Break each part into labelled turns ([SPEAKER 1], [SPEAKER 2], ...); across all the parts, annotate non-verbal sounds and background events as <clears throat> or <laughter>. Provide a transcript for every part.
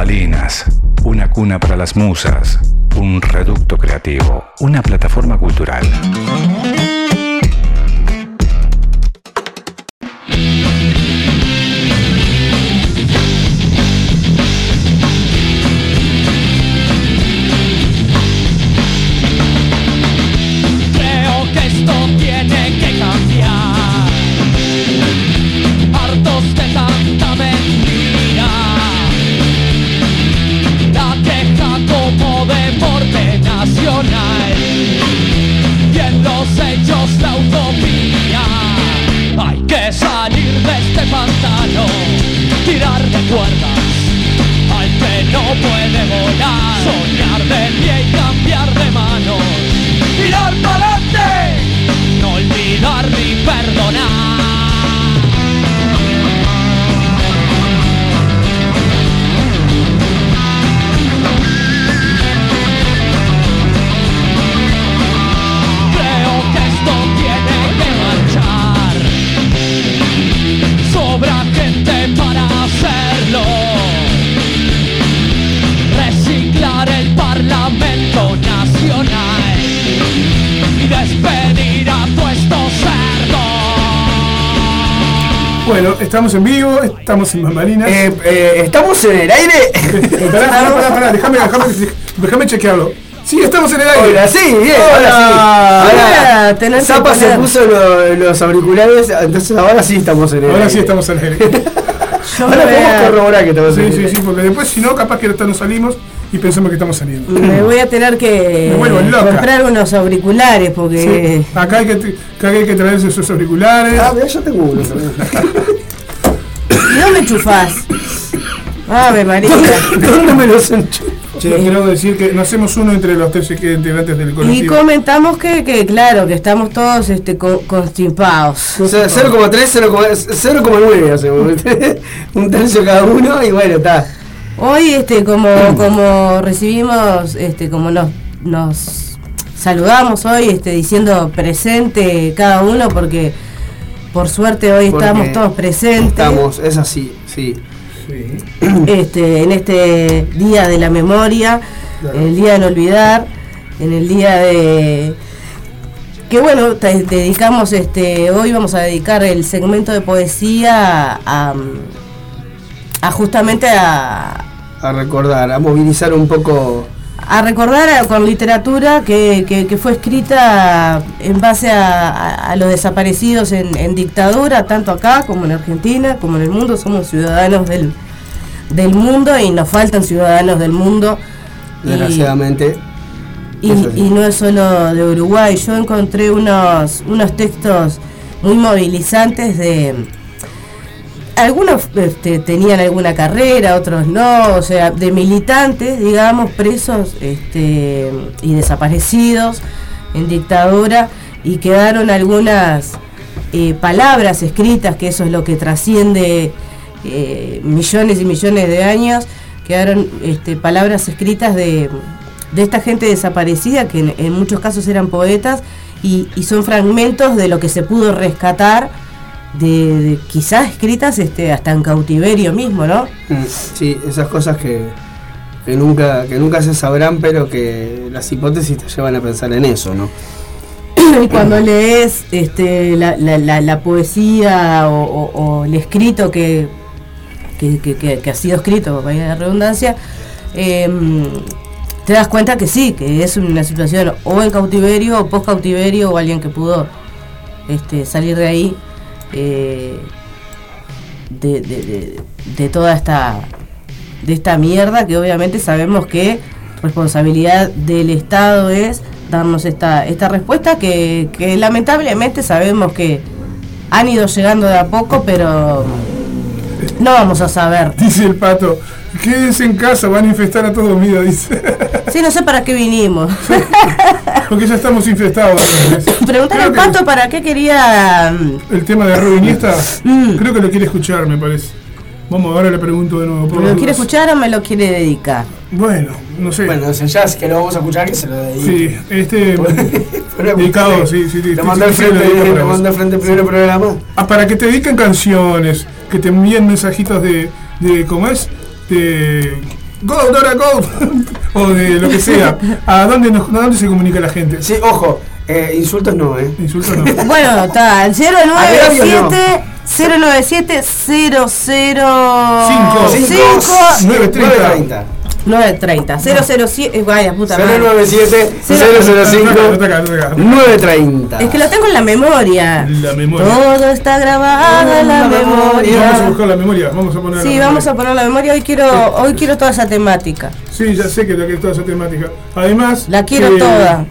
[SPEAKER 1] Bambalinas, una cuna para las musas, un reducto creativo, una plataforma cultural.
[SPEAKER 2] Estamos en vivo, estamos en Bambalinas.
[SPEAKER 3] Eh, eh, ¿Estamos en el aire? <laughs>
[SPEAKER 2] Eh, pará, pará, pará, pará, déjame, déjame, déjame chequearlo. Sí, estamos en el aire.
[SPEAKER 3] Hola, sí, bien,
[SPEAKER 2] Hola.
[SPEAKER 3] ahora sí.
[SPEAKER 4] Ahora
[SPEAKER 3] Ahora, Zapa se puso lo- los auriculares, entonces ahora sí estamos en el
[SPEAKER 2] Ahora
[SPEAKER 3] aire.
[SPEAKER 2] sí estamos en el aire. <laughs>
[SPEAKER 3] Ahora podemos
[SPEAKER 4] a,
[SPEAKER 3] corroborar que estamos en
[SPEAKER 2] Sí,
[SPEAKER 3] el
[SPEAKER 2] sí,
[SPEAKER 3] aire.
[SPEAKER 2] sí, porque después si no, capaz que ahorita nos salimos y pensamos que estamos saliendo.
[SPEAKER 4] me voy a tener que comprar unos auriculares porque
[SPEAKER 2] Sí, Acá hay que, acá hay que traerse esos auriculares.
[SPEAKER 3] Ah, mira, yo tengo uno también.
[SPEAKER 4] ¿Y <laughs> dónde enchufás? Ave María.
[SPEAKER 3] ¿Dónde me los enchufo?
[SPEAKER 2] Che, quiero decir que no hacemos uno entre los tres integrantes del
[SPEAKER 4] Y
[SPEAKER 2] colectivo.
[SPEAKER 4] comentamos que, que claro, que estamos todos este co- constipados.
[SPEAKER 3] O sea, 0,3, 0,9 hacemos. Un tercio cada uno y bueno, está.
[SPEAKER 4] Hoy este como como recibimos este como nos nos saludamos hoy este diciendo presente cada uno porque por suerte hoy
[SPEAKER 3] Porque
[SPEAKER 4] estamos todos presentes.
[SPEAKER 3] Estamos, es así, sí.
[SPEAKER 2] Sí.
[SPEAKER 4] este, en este día de la memoria,
[SPEAKER 2] Claro.
[SPEAKER 4] en el día de no olvidar, en el día de que bueno, te- dedicamos este, hoy vamos a dedicar el segmento de poesía a, a justamente a,
[SPEAKER 3] A recordar, a movilizar un poco.
[SPEAKER 4] A recordar con literatura que, que- que fue escrita en base a, a- a los desaparecidos en, en dictadura, tanto acá como en Argentina, como en el mundo. Somos ciudadanos del, del mundo y nos faltan ciudadanos del mundo.
[SPEAKER 3] Desgraciadamente.
[SPEAKER 4] y,
[SPEAKER 3] sí.
[SPEAKER 4] y no es solo de Uruguay. Yo encontré unos, unos textos muy movilizantes de... Algunos este, tenían alguna carrera, otros no, o sea, de militantes, digamos, presos este, y desaparecidos en dictadura y quedaron algunas eh, palabras escritas, que eso es lo que trasciende eh, millones y millones de años, quedaron este, palabras escritas de, de esta gente desaparecida, que en, en muchos casos eran poetas, y, y son fragmentos de lo que se pudo rescatar, de, de quizás escritas este, hasta en cautiverio mismo, ¿no?
[SPEAKER 3] Mm, Sí, esas cosas que, que nunca que nunca se sabrán, pero que las hipótesis te llevan a pensar en eso, ¿no?
[SPEAKER 4] y cuando lees este, la, la- la- la poesía o, o- o el escrito que, que, que- que- que ha sido escrito, vaya la redundancia, em, te das cuenta que sí, que es una situación o en cautiverio o post cautiverio o alguien que pudo este, salir de ahí eh, de, de- de- de toda esta de esta mierda que obviamente sabemos que responsabilidad del Estado es darnos esta, esta respuesta que, que lamentablemente sabemos que han ido llegando de a poco, pero no vamos a saber.
[SPEAKER 2] Dice el pato, <laughs> Quédense en casa, van a infestar a todos, mira, dice.
[SPEAKER 4] Sí, no sé para qué vinimos.
[SPEAKER 2] Porque ya estamos infestados. <laughs>
[SPEAKER 4] Preguntarle al pato para qué quería. mm,
[SPEAKER 2] El tema de Robin Iniesta,
[SPEAKER 4] Mm.
[SPEAKER 2] creo que lo quiere escuchar, me parece. Vamos, ahora le pregunto de nuevo. por
[SPEAKER 4] ¿Me
[SPEAKER 2] las
[SPEAKER 4] lo quiere escuchar o me lo quiere dedicar?
[SPEAKER 2] Bueno, no sé.
[SPEAKER 3] Bueno, si ya es que lo vamos a escuchar, que se lo dedique.
[SPEAKER 2] sí, este. <laughs> Dedicado, sí, sí, sí.
[SPEAKER 3] Lo
[SPEAKER 2] sí,
[SPEAKER 3] mandó al frente,
[SPEAKER 2] dedico
[SPEAKER 3] frente primero programa.
[SPEAKER 2] Ah, para que te dediquen canciones, que te envíen mensajitos de, de ¿cómo es? De Go, Dora, go, o de lo que sea. ¿A dónde, nos, a dónde se comunica la gente?
[SPEAKER 3] Sí, ojo, eh, insultos no, ¿eh?
[SPEAKER 2] Insultos no. <laughs>
[SPEAKER 4] Bueno, está, el 097 097 00
[SPEAKER 2] Cinco.
[SPEAKER 4] 5
[SPEAKER 2] 930.
[SPEAKER 4] 930 007 eh, vaya puta madre.
[SPEAKER 3] 097
[SPEAKER 4] Cero- <laughs>
[SPEAKER 2] No te
[SPEAKER 3] 005
[SPEAKER 2] acá, no te acá.
[SPEAKER 3] 930.
[SPEAKER 4] Es que lo tengo en la memoria.
[SPEAKER 2] La memoria.
[SPEAKER 4] Todo está grabado en la
[SPEAKER 3] La
[SPEAKER 2] Vamos a
[SPEAKER 4] memoria.
[SPEAKER 2] buscar la memoria, vamos a poner
[SPEAKER 4] Sí,
[SPEAKER 2] la
[SPEAKER 4] vamos a
[SPEAKER 2] memoria.
[SPEAKER 4] poner la memoria. Hoy quiero, hoy quiero toda esa temática.
[SPEAKER 2] Sí, ya sé que lo que es toda esa temática. Además.
[SPEAKER 4] La quiero toda.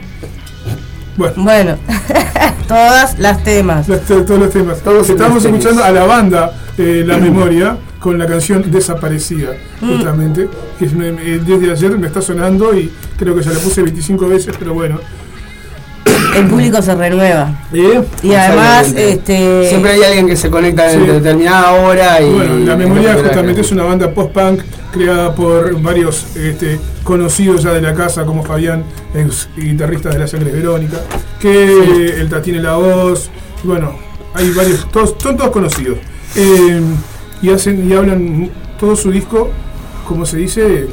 [SPEAKER 2] Bueno,
[SPEAKER 4] Bueno, <laughs> todas las temas.
[SPEAKER 2] todos los temas.
[SPEAKER 3] Todos
[SPEAKER 2] Estamos escuchando a la banda eh, La <clears throat> Memoria con la canción Desaparecida,
[SPEAKER 4] Mm.
[SPEAKER 2] justamente. Que es- me- me- desde ayer me está sonando y creo que ya la puse 25 veces, pero bueno.
[SPEAKER 4] El público se renueva.
[SPEAKER 2] Eh,
[SPEAKER 4] Y además, este.
[SPEAKER 3] Siempre hay alguien que se conecta en
[SPEAKER 2] Sí.
[SPEAKER 3] determinada hora y.
[SPEAKER 2] Bueno, La Memoria justamente es una banda post-punk creada por varios este, conocidos ya de la casa, como Fabián, ex guitarrista de La Sangre Verónica, que el Tatín en la voz, bueno, hay varios, todos, son todos conocidos. Eh, y hacen y hablan todo su disco, como se dice,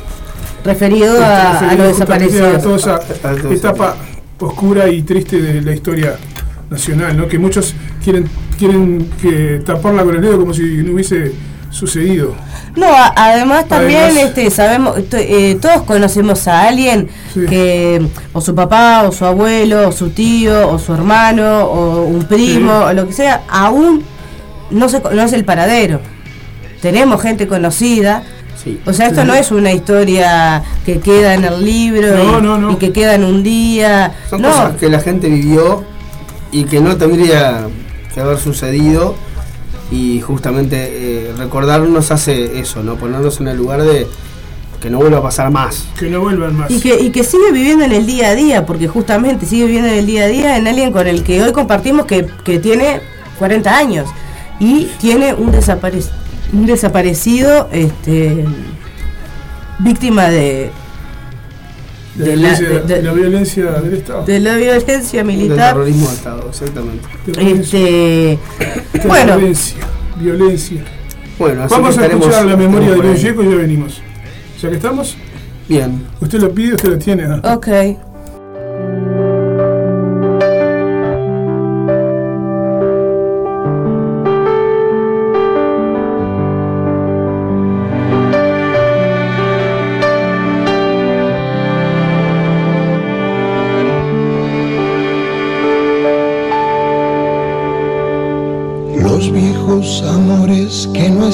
[SPEAKER 4] referido a, a
[SPEAKER 2] referido a
[SPEAKER 4] desaparecidos.
[SPEAKER 2] toda esa
[SPEAKER 3] A toda esa
[SPEAKER 2] etapa oscura y triste de la historia nacional, ¿no? Que muchos quieren quieren que taparla con el dedo como si no hubiese sucedido.
[SPEAKER 4] No, a- además también
[SPEAKER 2] Además-
[SPEAKER 4] este sabemos eh, todos conocemos a alguien
[SPEAKER 2] Sí.
[SPEAKER 4] que o su papá o su abuelo o su tío o su hermano o un primo
[SPEAKER 2] Sí.
[SPEAKER 4] o lo que sea aún no se conoce el paradero. Tenemos gente conocida.
[SPEAKER 3] Sí.
[SPEAKER 4] O sea, esto no es una historia que queda en el libro
[SPEAKER 2] No,
[SPEAKER 4] y,
[SPEAKER 2] no, no.
[SPEAKER 4] y que queda en un día.
[SPEAKER 3] Son
[SPEAKER 4] no,
[SPEAKER 3] cosas que la gente vivió y que no tendría que haber sucedido. Y justamente eh, recordarnos hace eso, ¿no? Ponernos en el lugar de que no vuelva a pasar más.
[SPEAKER 2] Que no vuelvan más.
[SPEAKER 4] Y que, y que sigue viviendo en el día a día, porque justamente sigue viviendo en el día a día en alguien con el que hoy compartimos que, que tiene 40 años y tiene un, desapare- un desaparecido este, víctima de,
[SPEAKER 2] la,
[SPEAKER 4] de la-
[SPEAKER 2] violencia,
[SPEAKER 4] de- de-
[SPEAKER 2] la violencia del Estado.
[SPEAKER 4] de la violencia
[SPEAKER 3] Del
[SPEAKER 4] militar.
[SPEAKER 3] terrorismo de Estado, exactamente.
[SPEAKER 4] Este, bueno,
[SPEAKER 2] Violencia. Violencia.
[SPEAKER 3] Bueno, así
[SPEAKER 2] Vamos
[SPEAKER 3] que
[SPEAKER 2] a
[SPEAKER 3] estaremos-
[SPEAKER 2] escuchar la memoria de Luis. Yeco y ya venimos. Ya que estamos,
[SPEAKER 3] Bien.
[SPEAKER 2] usted lo pide, usted lo tiene. ¿no?
[SPEAKER 4] ok.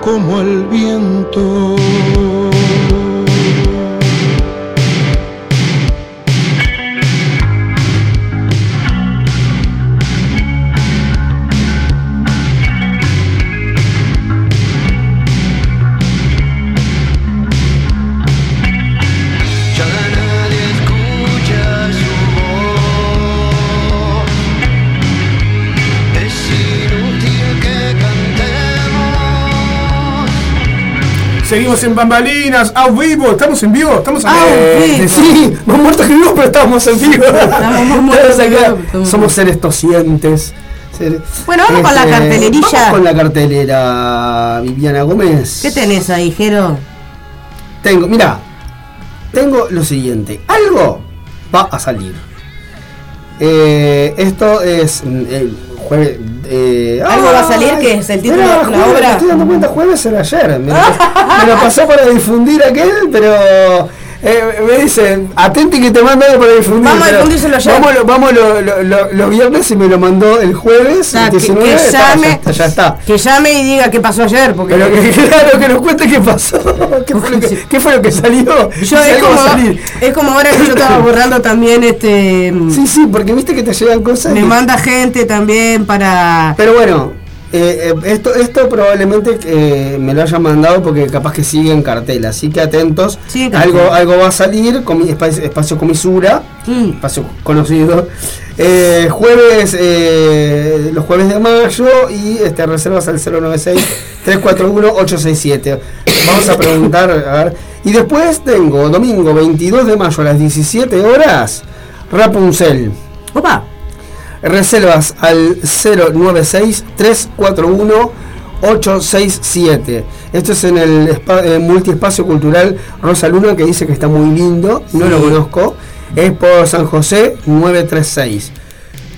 [SPEAKER 5] como el viento.
[SPEAKER 2] Seguimos en Bambalinas, a vivo, estamos en vivo, estamos en
[SPEAKER 4] Ah,
[SPEAKER 2] vivo.
[SPEAKER 4] sí.
[SPEAKER 3] Eh, más muertos que vivos, pero estamos en vivo.
[SPEAKER 4] Estamos más muertos que
[SPEAKER 3] Estamos acá.
[SPEAKER 4] vivos, estamos-
[SPEAKER 3] Somos seres tosientes.
[SPEAKER 4] Bueno, vamos con la cartelerilla.
[SPEAKER 3] Vamos con la cartelera, Viviana Gómez.
[SPEAKER 4] ¿Qué tenés ahí, Jero?
[SPEAKER 3] Tengo, mira, tengo lo siguiente. Algo va a salir. Eh, esto es mm, el jueves. eh,
[SPEAKER 4] Algo va a salir, que es el título de la
[SPEAKER 3] jueves,
[SPEAKER 4] obra.
[SPEAKER 3] Me estoy dando cuenta, jueves era ayer. Me, <laughs> me lo pasó para difundir aquel, pero Eh, me dicen, atenti que te mando algo para difundir.
[SPEAKER 4] Vamos a difundírselo ya.
[SPEAKER 3] Vamos, lo- vamos lo- lo- lo- los viernes y me lo mandó el jueves.
[SPEAKER 4] sea,
[SPEAKER 3] el
[SPEAKER 4] que-
[SPEAKER 3] 19,
[SPEAKER 4] que
[SPEAKER 3] está,
[SPEAKER 4] llame-
[SPEAKER 3] ya, está, ya está.
[SPEAKER 4] Que llame y diga qué pasó ayer, porque
[SPEAKER 3] Pero que, <laughs> claro, que nos cuente qué pasó. ¿Qué fue lo que, <laughs> qué fue lo que salió?
[SPEAKER 4] yo es como,
[SPEAKER 3] va a salir.
[SPEAKER 4] es como ahora que yo estaba borrando también este
[SPEAKER 3] Sí, sí, porque viste que te llegan cosas.
[SPEAKER 4] me
[SPEAKER 3] que-
[SPEAKER 4] manda gente también para
[SPEAKER 3] Pero bueno, eh, eh, esto, esto probablemente eh, me lo hayan mandado porque capaz que sigue en cartel, así que atentos.
[SPEAKER 4] Cartel.
[SPEAKER 3] algo, algo va a salir, comi- espacio, espacio comisura,
[SPEAKER 4] Mm.
[SPEAKER 3] espacio conocido. Eh, jueves, los jueves de mayo y este, reservas al 096-341-867. Vamos a preguntar, a ver. Y después tengo domingo 22 de mayo a las 17 horas, Rapunzel.
[SPEAKER 4] Opa,
[SPEAKER 3] Reservas al 096-341-867. Esto es en el espa- eh, multiespacio cultural Rosa Luna que dice que está muy lindo. No
[SPEAKER 4] Sí.
[SPEAKER 3] lo conozco. Es por San José 936.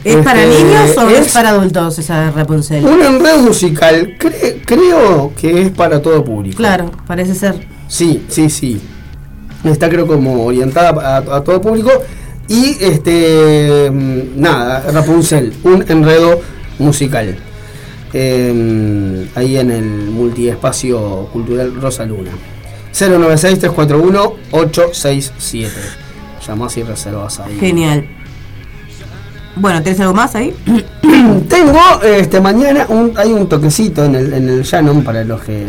[SPEAKER 4] ¿es para
[SPEAKER 3] Este,
[SPEAKER 4] niños o es,
[SPEAKER 3] es
[SPEAKER 4] para adultos esa Rapunzel?
[SPEAKER 3] Un enredo musical. Cre- creo que es para todo público.
[SPEAKER 4] Claro, parece ser.
[SPEAKER 3] Sí, sí, sí. Está creo como orientada a, a todo público. Y este mm, nada, Rapunzel, un enredo musical. Eh, ahí en el multiespacio cultural Rosa Luna. 096-341-867. Llamás y reservas ahí.
[SPEAKER 4] Genial. Bueno, ¿tenés algo más ahí? <clears throat>
[SPEAKER 3] Tengo este mañana un, hay un toquecito en el, en el Shannon para los que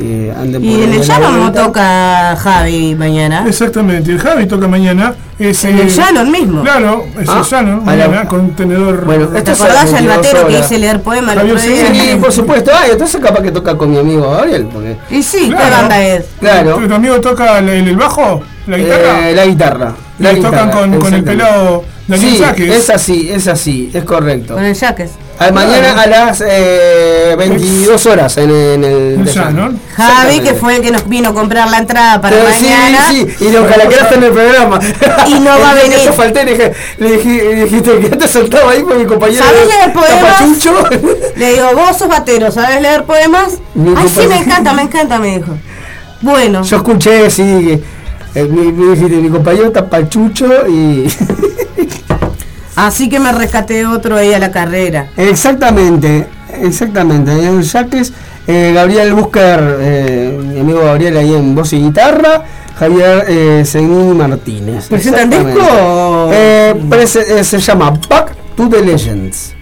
[SPEAKER 3] eh, anden
[SPEAKER 4] Y en el Shannon no toca Javi mañana.
[SPEAKER 2] Exactamente, el Javi toca mañana. Es,
[SPEAKER 4] En el
[SPEAKER 2] eh,
[SPEAKER 4] Shannon mismo.
[SPEAKER 2] Claro, es
[SPEAKER 3] Ah,
[SPEAKER 2] el Shannon,
[SPEAKER 3] a la-
[SPEAKER 2] mañana, con un tenedor.
[SPEAKER 3] Bueno,
[SPEAKER 4] ¿Te
[SPEAKER 3] esto es a
[SPEAKER 4] acordás
[SPEAKER 3] las
[SPEAKER 4] al
[SPEAKER 3] 22
[SPEAKER 4] batero que hice leer poema el
[SPEAKER 2] Javier?
[SPEAKER 3] Sí, por supuesto. Ah, entonces capaz que toca con mi amigo Gabriel. Porque,
[SPEAKER 4] Y sí, ¿qué
[SPEAKER 2] Claro.
[SPEAKER 4] banda es?
[SPEAKER 3] claro.
[SPEAKER 2] ¿Tu amigo toca el, el bajo? ¿La guitarra?
[SPEAKER 3] eh, la guitarra.
[SPEAKER 2] y
[SPEAKER 3] La
[SPEAKER 2] tocan con, con el pelado Daniel
[SPEAKER 3] Sí, es así, es así, es correcto.
[SPEAKER 4] Con el Jaques.
[SPEAKER 3] Ah, mañana a las eh, 22 horas en, en el.
[SPEAKER 2] El
[SPEAKER 3] de
[SPEAKER 2] Shannon.
[SPEAKER 4] Javi, que fue el que nos vino a comprar la entrada para
[SPEAKER 3] Pero
[SPEAKER 4] mañana.
[SPEAKER 3] Sí, sí, y lo calaqueaste en el programa.
[SPEAKER 4] Y no va a venir.
[SPEAKER 3] Yo falté, le, dije, le, dije, le dijiste que te saltaba ahí con mi compañero.
[SPEAKER 4] ¿Sabes leer poemas? <laughs> Le digo, vos sos batero, ¿sabes leer poemas?
[SPEAKER 3] Mi
[SPEAKER 4] Ay, sí, me encanta, me encanta, me dijo. Bueno,
[SPEAKER 3] Yo escuché, sí, que, eh, mi, mi, dijiste, mi compañero tapachucho y. <laughs>
[SPEAKER 4] así que me rescaté otro ahí a la carrera.
[SPEAKER 3] exactamente, exactamente. En Yaques, eh, Gabriel Buscar, eh, mi amigo Gabriel ahí en voz y guitarra. Javier eh, Seguini Martínez.
[SPEAKER 4] ¿Presentan disco
[SPEAKER 3] Eh, prese- eh, se llama Back to the Legends.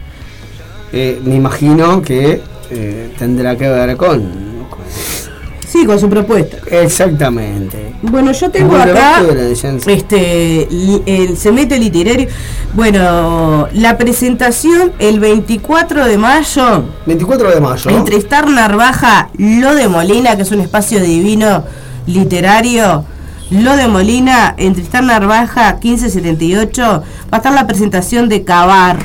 [SPEAKER 3] Me imagino que tendrá que ver con.
[SPEAKER 4] Sí, con su propuesta.
[SPEAKER 3] Exactamente.
[SPEAKER 4] Bueno, yo tengo acá este el cemento literario. Bueno, la presentación el 24 de mayo
[SPEAKER 3] 24 de mayo.
[SPEAKER 4] en Tristar Narvaja, Lo de Molina, que es un espacio divino literario. Lo de Molina, en Tristar Narvaja 1578, va a estar la presentación de Cavar,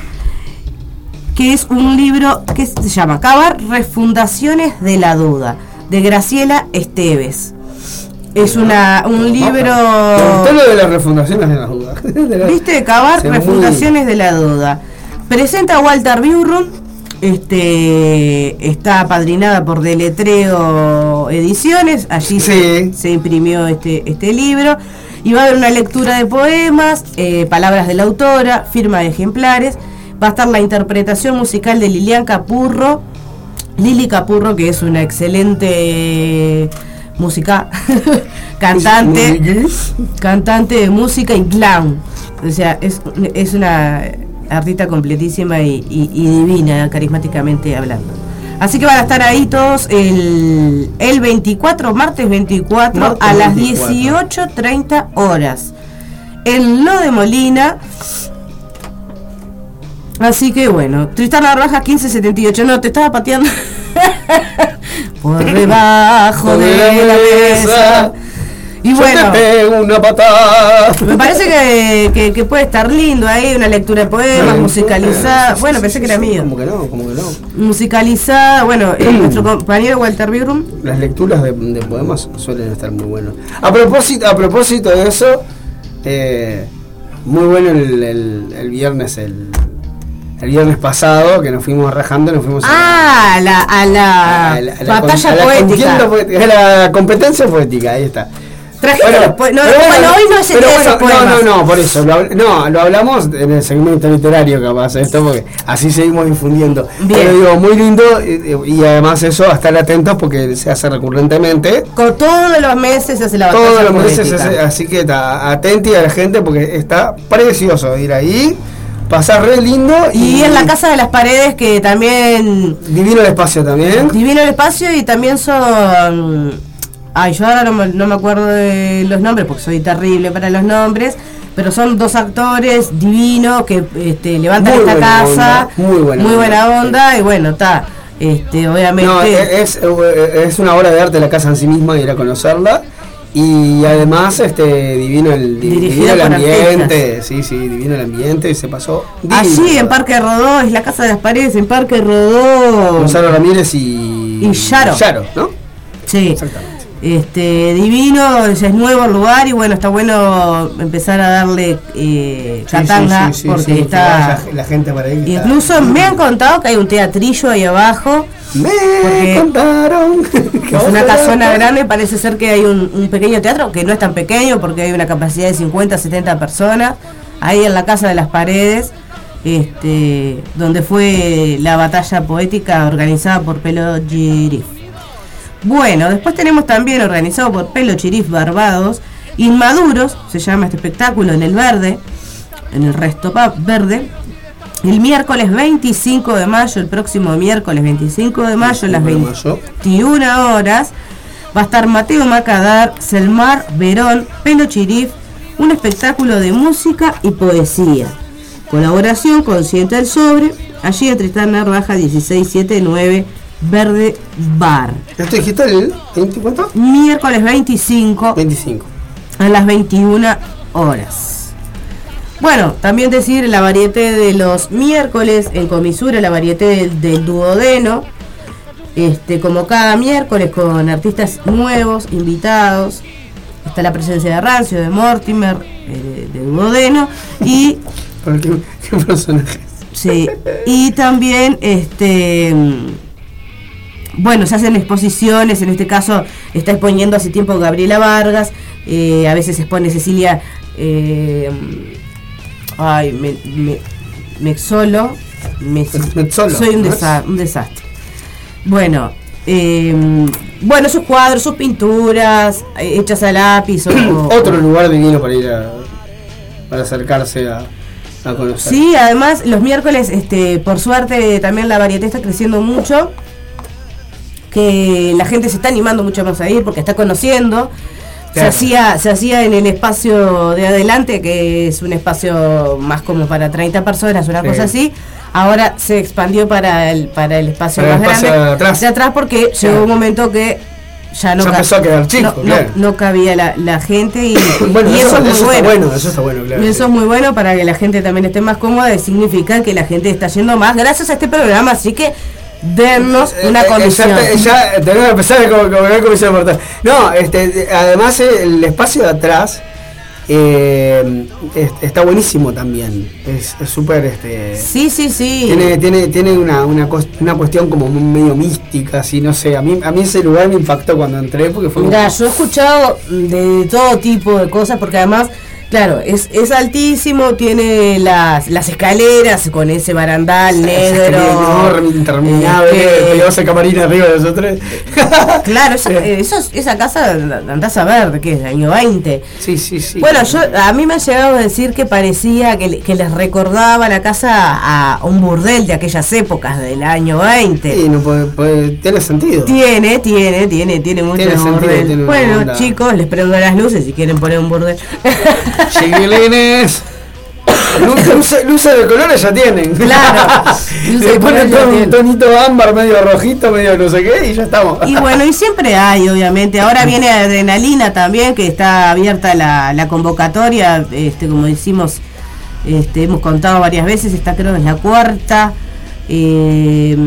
[SPEAKER 4] que es un libro que se llama Cavar Refundaciones de la Duda, de Graciela Esteves. Es una, un libro...
[SPEAKER 3] Lo de las refundaciones de las dudas. <laughs> De la-
[SPEAKER 4] ¿Viste? Cavar
[SPEAKER 3] muy-
[SPEAKER 4] Refundaciones de la Duda. Presenta a Walter Burrum. Este está apadrinada por Deletreo Ediciones. Allí se, se imprimió este, este libro. Y va a haber una lectura de poemas, eh, palabras de la autora, firma de ejemplares. Va a estar la interpretación musical de Lilian Capurro. Lili Capurro, que es una excelente música, <laughs> cantante cantante de música y clown. O sea, es, es una artista completísima y, y- y divina, carismáticamente hablando. Así que van a estar ahí todos el, el 24, martes 24,
[SPEAKER 3] Martes
[SPEAKER 4] a las
[SPEAKER 3] 24.
[SPEAKER 4] 18.30 horas. En Lo de Molina. Así que bueno, Tristán Narvaja 1578. No, te estaba pateando. <laughs> Por debajo de la mesa. Y
[SPEAKER 3] Yo
[SPEAKER 4] bueno.
[SPEAKER 3] te pego una patada.
[SPEAKER 4] Me parece que, que- que puede estar lindo ahí, una lectura de poemas, musicalizada. Bueno, pensé que era mío.
[SPEAKER 3] Como que no, como que no.
[SPEAKER 4] Musicalizada, bueno, eh, nuestro compañero Walter Bigrum.
[SPEAKER 3] Las lecturas de, de poemas suelen estar muy buenas. A propósito, a propósito de eso, eh, muy bueno el, el- el viernes, el, el viernes pasado, que nos fuimos rajando, nos fuimos
[SPEAKER 4] Ah, a la, a la
[SPEAKER 3] a la- a la
[SPEAKER 4] batalla
[SPEAKER 3] con-
[SPEAKER 4] poética.
[SPEAKER 3] a la competencia poética, ahí está.
[SPEAKER 4] Trajiste los poemas. No,
[SPEAKER 3] pero
[SPEAKER 4] bueno, hoy no es el
[SPEAKER 3] pero
[SPEAKER 4] día de esos
[SPEAKER 3] bueno, no, no, no, por eso. Lo, no, lo hablamos en el segmento literario capaz, esto porque así seguimos difundiendo.
[SPEAKER 4] Bien.
[SPEAKER 3] Pero digo, muy lindo y además eso, a estar atentos porque se hace recurrentemente.
[SPEAKER 4] Con todos los meses se hace la batalla
[SPEAKER 3] Todos los meses, se hace- así que ta- atenti a la gente porque está precioso ir ahí, pasar re lindo
[SPEAKER 4] Y en la Casa de las Paredes que también
[SPEAKER 3] Divino el espacio también.
[SPEAKER 4] divino el espacio y también son... Ay, yo ahora no me, no me acuerdo de los nombres porque soy terrible para los nombres, pero son dos actores divinos que este, levantan
[SPEAKER 3] Muy
[SPEAKER 4] esta
[SPEAKER 3] buena
[SPEAKER 4] casa.
[SPEAKER 3] onda, muy buena onda.
[SPEAKER 4] onda, y bueno, está. Este, obviamente...
[SPEAKER 3] No, es, es- es una obra de arte la casa en sí misma ir a conocerla. Y además, este divino el, divino el ambiente, sí, sí, divino el ambiente, se pasó. divino,
[SPEAKER 4] Allí en. Parque Rodó, es la Casa de las Paredes, en Parque Rodó.
[SPEAKER 3] Gonzalo Ramírez y.
[SPEAKER 4] Y Yaro.
[SPEAKER 3] ¿no?
[SPEAKER 4] Sí.
[SPEAKER 3] Exactamente.
[SPEAKER 4] Este, divino, es nuevo el lugar y bueno, está bueno empezar a darle eh,
[SPEAKER 3] Sí,
[SPEAKER 4] catanga
[SPEAKER 3] sí, sí, sí,
[SPEAKER 4] porque está...
[SPEAKER 3] la gente para ahí. está-
[SPEAKER 4] Incluso me han contado que hay un teatrillo ahí abajo,
[SPEAKER 3] Me
[SPEAKER 4] porque-
[SPEAKER 3] contaron. <laughs>
[SPEAKER 4] es una casona grande, parece ser que hay un, un pequeño teatro, que no es tan pequeño porque hay una capacidad de 50, 70 personas, ahí en la Casa de las Paredes, este, donde fue la batalla poética organizada por Pelo Girif. Bueno, después tenemos también organizado por Pelo Chirif Barbados, Inmaduros, se llama este espectáculo en el verde, en el Resto verde, el miércoles 25 de mayo, el próximo miércoles 25 de mayo, a las
[SPEAKER 3] 25 de mayo.
[SPEAKER 4] 21 horas, va a estar Mateo Macadar, Selmar Verón, Pelo Chirif, un espectáculo de música y poesía. Colaboración con Sienta el Sobre, allí en Tristán Narvaja 1679, Verde Bar.
[SPEAKER 3] ¿Esto dijiste el 20 cuánto?
[SPEAKER 4] Miércoles 25
[SPEAKER 3] 25.
[SPEAKER 4] a las 21 horas. Bueno, también decir la varieté de los miércoles en comisura, la varieté del, del duodeno. Este, como cada miércoles con artistas nuevos, invitados. Está la presencia de Rancio, de Mortimer, eh, de, de duodeno. Y
[SPEAKER 3] ¿Pero qué, qué personaje?
[SPEAKER 4] Sí, y también, este, bueno, se hacen exposiciones, en este caso está exponiendo hace tiempo Gabriela Vargas, eh, a veces expone Cecilia, eh, ay, me, me, me-
[SPEAKER 3] Mezzolo, <laughs>
[SPEAKER 4] soy un, desa- un desastre. Bueno, eh, bueno, sus cuadros, sus pinturas, eh, hechas a lápiz. o- <clears throat> o-
[SPEAKER 3] Otro lugar divino para ir a. para acercarse a, a conocer.
[SPEAKER 4] Sí, además los miércoles, este, por suerte también la variedad está creciendo mucho, que la gente se está animando mucho más a ir porque está conociendo. Se hacía, se hacía en el espacio de adelante, que es un espacio más como para 30 personas, una
[SPEAKER 3] Sí.
[SPEAKER 4] cosa así. Ahora se expandió para el, para el espacio
[SPEAKER 3] Para el
[SPEAKER 4] más
[SPEAKER 3] espacio
[SPEAKER 4] grande.
[SPEAKER 3] de atrás.
[SPEAKER 4] de atrás porque llegó un momento que ya no,
[SPEAKER 3] Ya empezó a quedar chico,
[SPEAKER 4] no, no-
[SPEAKER 3] claro.
[SPEAKER 4] no cabía la, la gente y, <coughs>
[SPEAKER 3] Bueno,
[SPEAKER 4] y
[SPEAKER 3] eso,
[SPEAKER 4] eso, es muy
[SPEAKER 3] eso
[SPEAKER 4] bueno.
[SPEAKER 3] eso está bueno, claro.
[SPEAKER 4] Y Eso es muy bueno para que la gente también esté más cómoda y significa que la gente está yendo más gracias a este programa, así que dennos una
[SPEAKER 3] Eh, eh,
[SPEAKER 4] comisión.
[SPEAKER 3] Te- ya tenemos que empezar como, como una comisión mortal. No, este, de- además eh, el espacio de atrás eh, es- está buenísimo también. Es es súper. este,
[SPEAKER 4] Sí, sí, sí.
[SPEAKER 3] Tiene, tiene, tiene una, una, una cuestión como medio mística, así, no sé. A mí, a mí ese lugar me impactó cuando entré porque fue
[SPEAKER 4] Mira, yo he escuchado de todo tipo de cosas porque además, claro, es, es altísimo, tiene las, las escaleras con ese barandal negro.
[SPEAKER 3] enorme, interminable,
[SPEAKER 4] este,
[SPEAKER 3] pegados a camarín arriba de nosotros. <laughs>
[SPEAKER 4] Claro, esa, eh, eso es- esa casa andás a ver qué es, del año 20.
[SPEAKER 3] Sí, sí, sí.
[SPEAKER 4] Bueno, yo a mí me han llegado a decir que parecía que, que les recordaba la casa a un burdel de aquellas épocas del año 20.
[SPEAKER 3] Sí, no puede, puede- tiene sentido.
[SPEAKER 4] Tiene, tiene, tiene, tiene mucho
[SPEAKER 3] Tiene sentido, tiene
[SPEAKER 4] bueno, chicos, les prendo las luces si quieren poner un burdel. <laughs>
[SPEAKER 3] Chiquilines. Lu- Luces luces de colores ya tienen.
[SPEAKER 4] Claro,
[SPEAKER 3] Le ponen todo un tonito ámbar, medio rojito, medio no sé qué, y ya estamos.
[SPEAKER 4] Y bueno, y siempre hay, obviamente. Ahora viene <laughs> Adrenalina también, que está abierta la, la convocatoria, este, como decimos, este, hemos contado varias veces, esta creo que es la cuarta eh,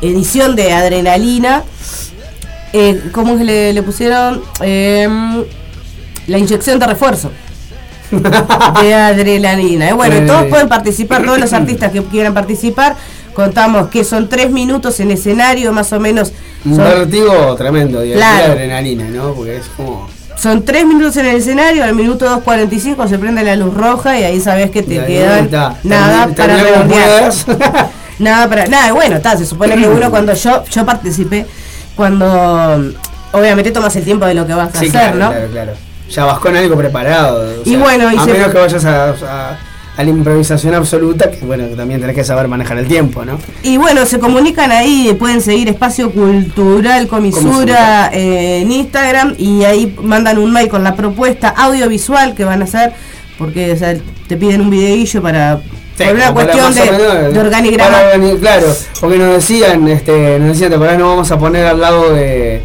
[SPEAKER 4] edición de Adrenalina. Eh, ¿Cómo que le, le pusieron? Em, la inyección de refuerzo de adrenalina. Eh, bueno,
[SPEAKER 3] Eh.
[SPEAKER 4] todos pueden participar, todos los artistas que quieran participar. Contamos que son tres minutos en escenario, más o menos.
[SPEAKER 3] Un
[SPEAKER 4] son-
[SPEAKER 3] vertigo tremendo, digamos,
[SPEAKER 4] Claro.
[SPEAKER 3] la adrenalina, ¿no? Porque es como.
[SPEAKER 4] son tres minutos en el escenario, al minuto 2.45 se prende la luz roja y ahí sabes que te quedan nada para redondear. <laughs> nada para. Nada, bueno, está, se supone que uno cuando yo, yo participé, cuando obviamente tomas el tiempo de lo que vas a
[SPEAKER 3] Sí,
[SPEAKER 4] hacer,
[SPEAKER 3] claro,
[SPEAKER 4] ¿no?
[SPEAKER 3] claro, claro. Ya vas con algo preparado. o
[SPEAKER 4] Y bueno, y
[SPEAKER 3] a
[SPEAKER 4] se-
[SPEAKER 3] menos que vayas a, a- a la improvisación absoluta, que bueno, que también tenés que saber manejar el tiempo, ¿no?
[SPEAKER 4] Y bueno, se comunican ahí, pueden seguir Espacio Cultural Comisura eh, en Instagram y ahí mandan un mail con la propuesta audiovisual que van a hacer, porque o sea, te piden un videillo para...
[SPEAKER 3] Sí,
[SPEAKER 4] por una cuestión de,
[SPEAKER 3] menos,
[SPEAKER 4] de organigrama.
[SPEAKER 3] para claro, porque nos decían, este, nos decían, ¿te? No vamos a poner al lado de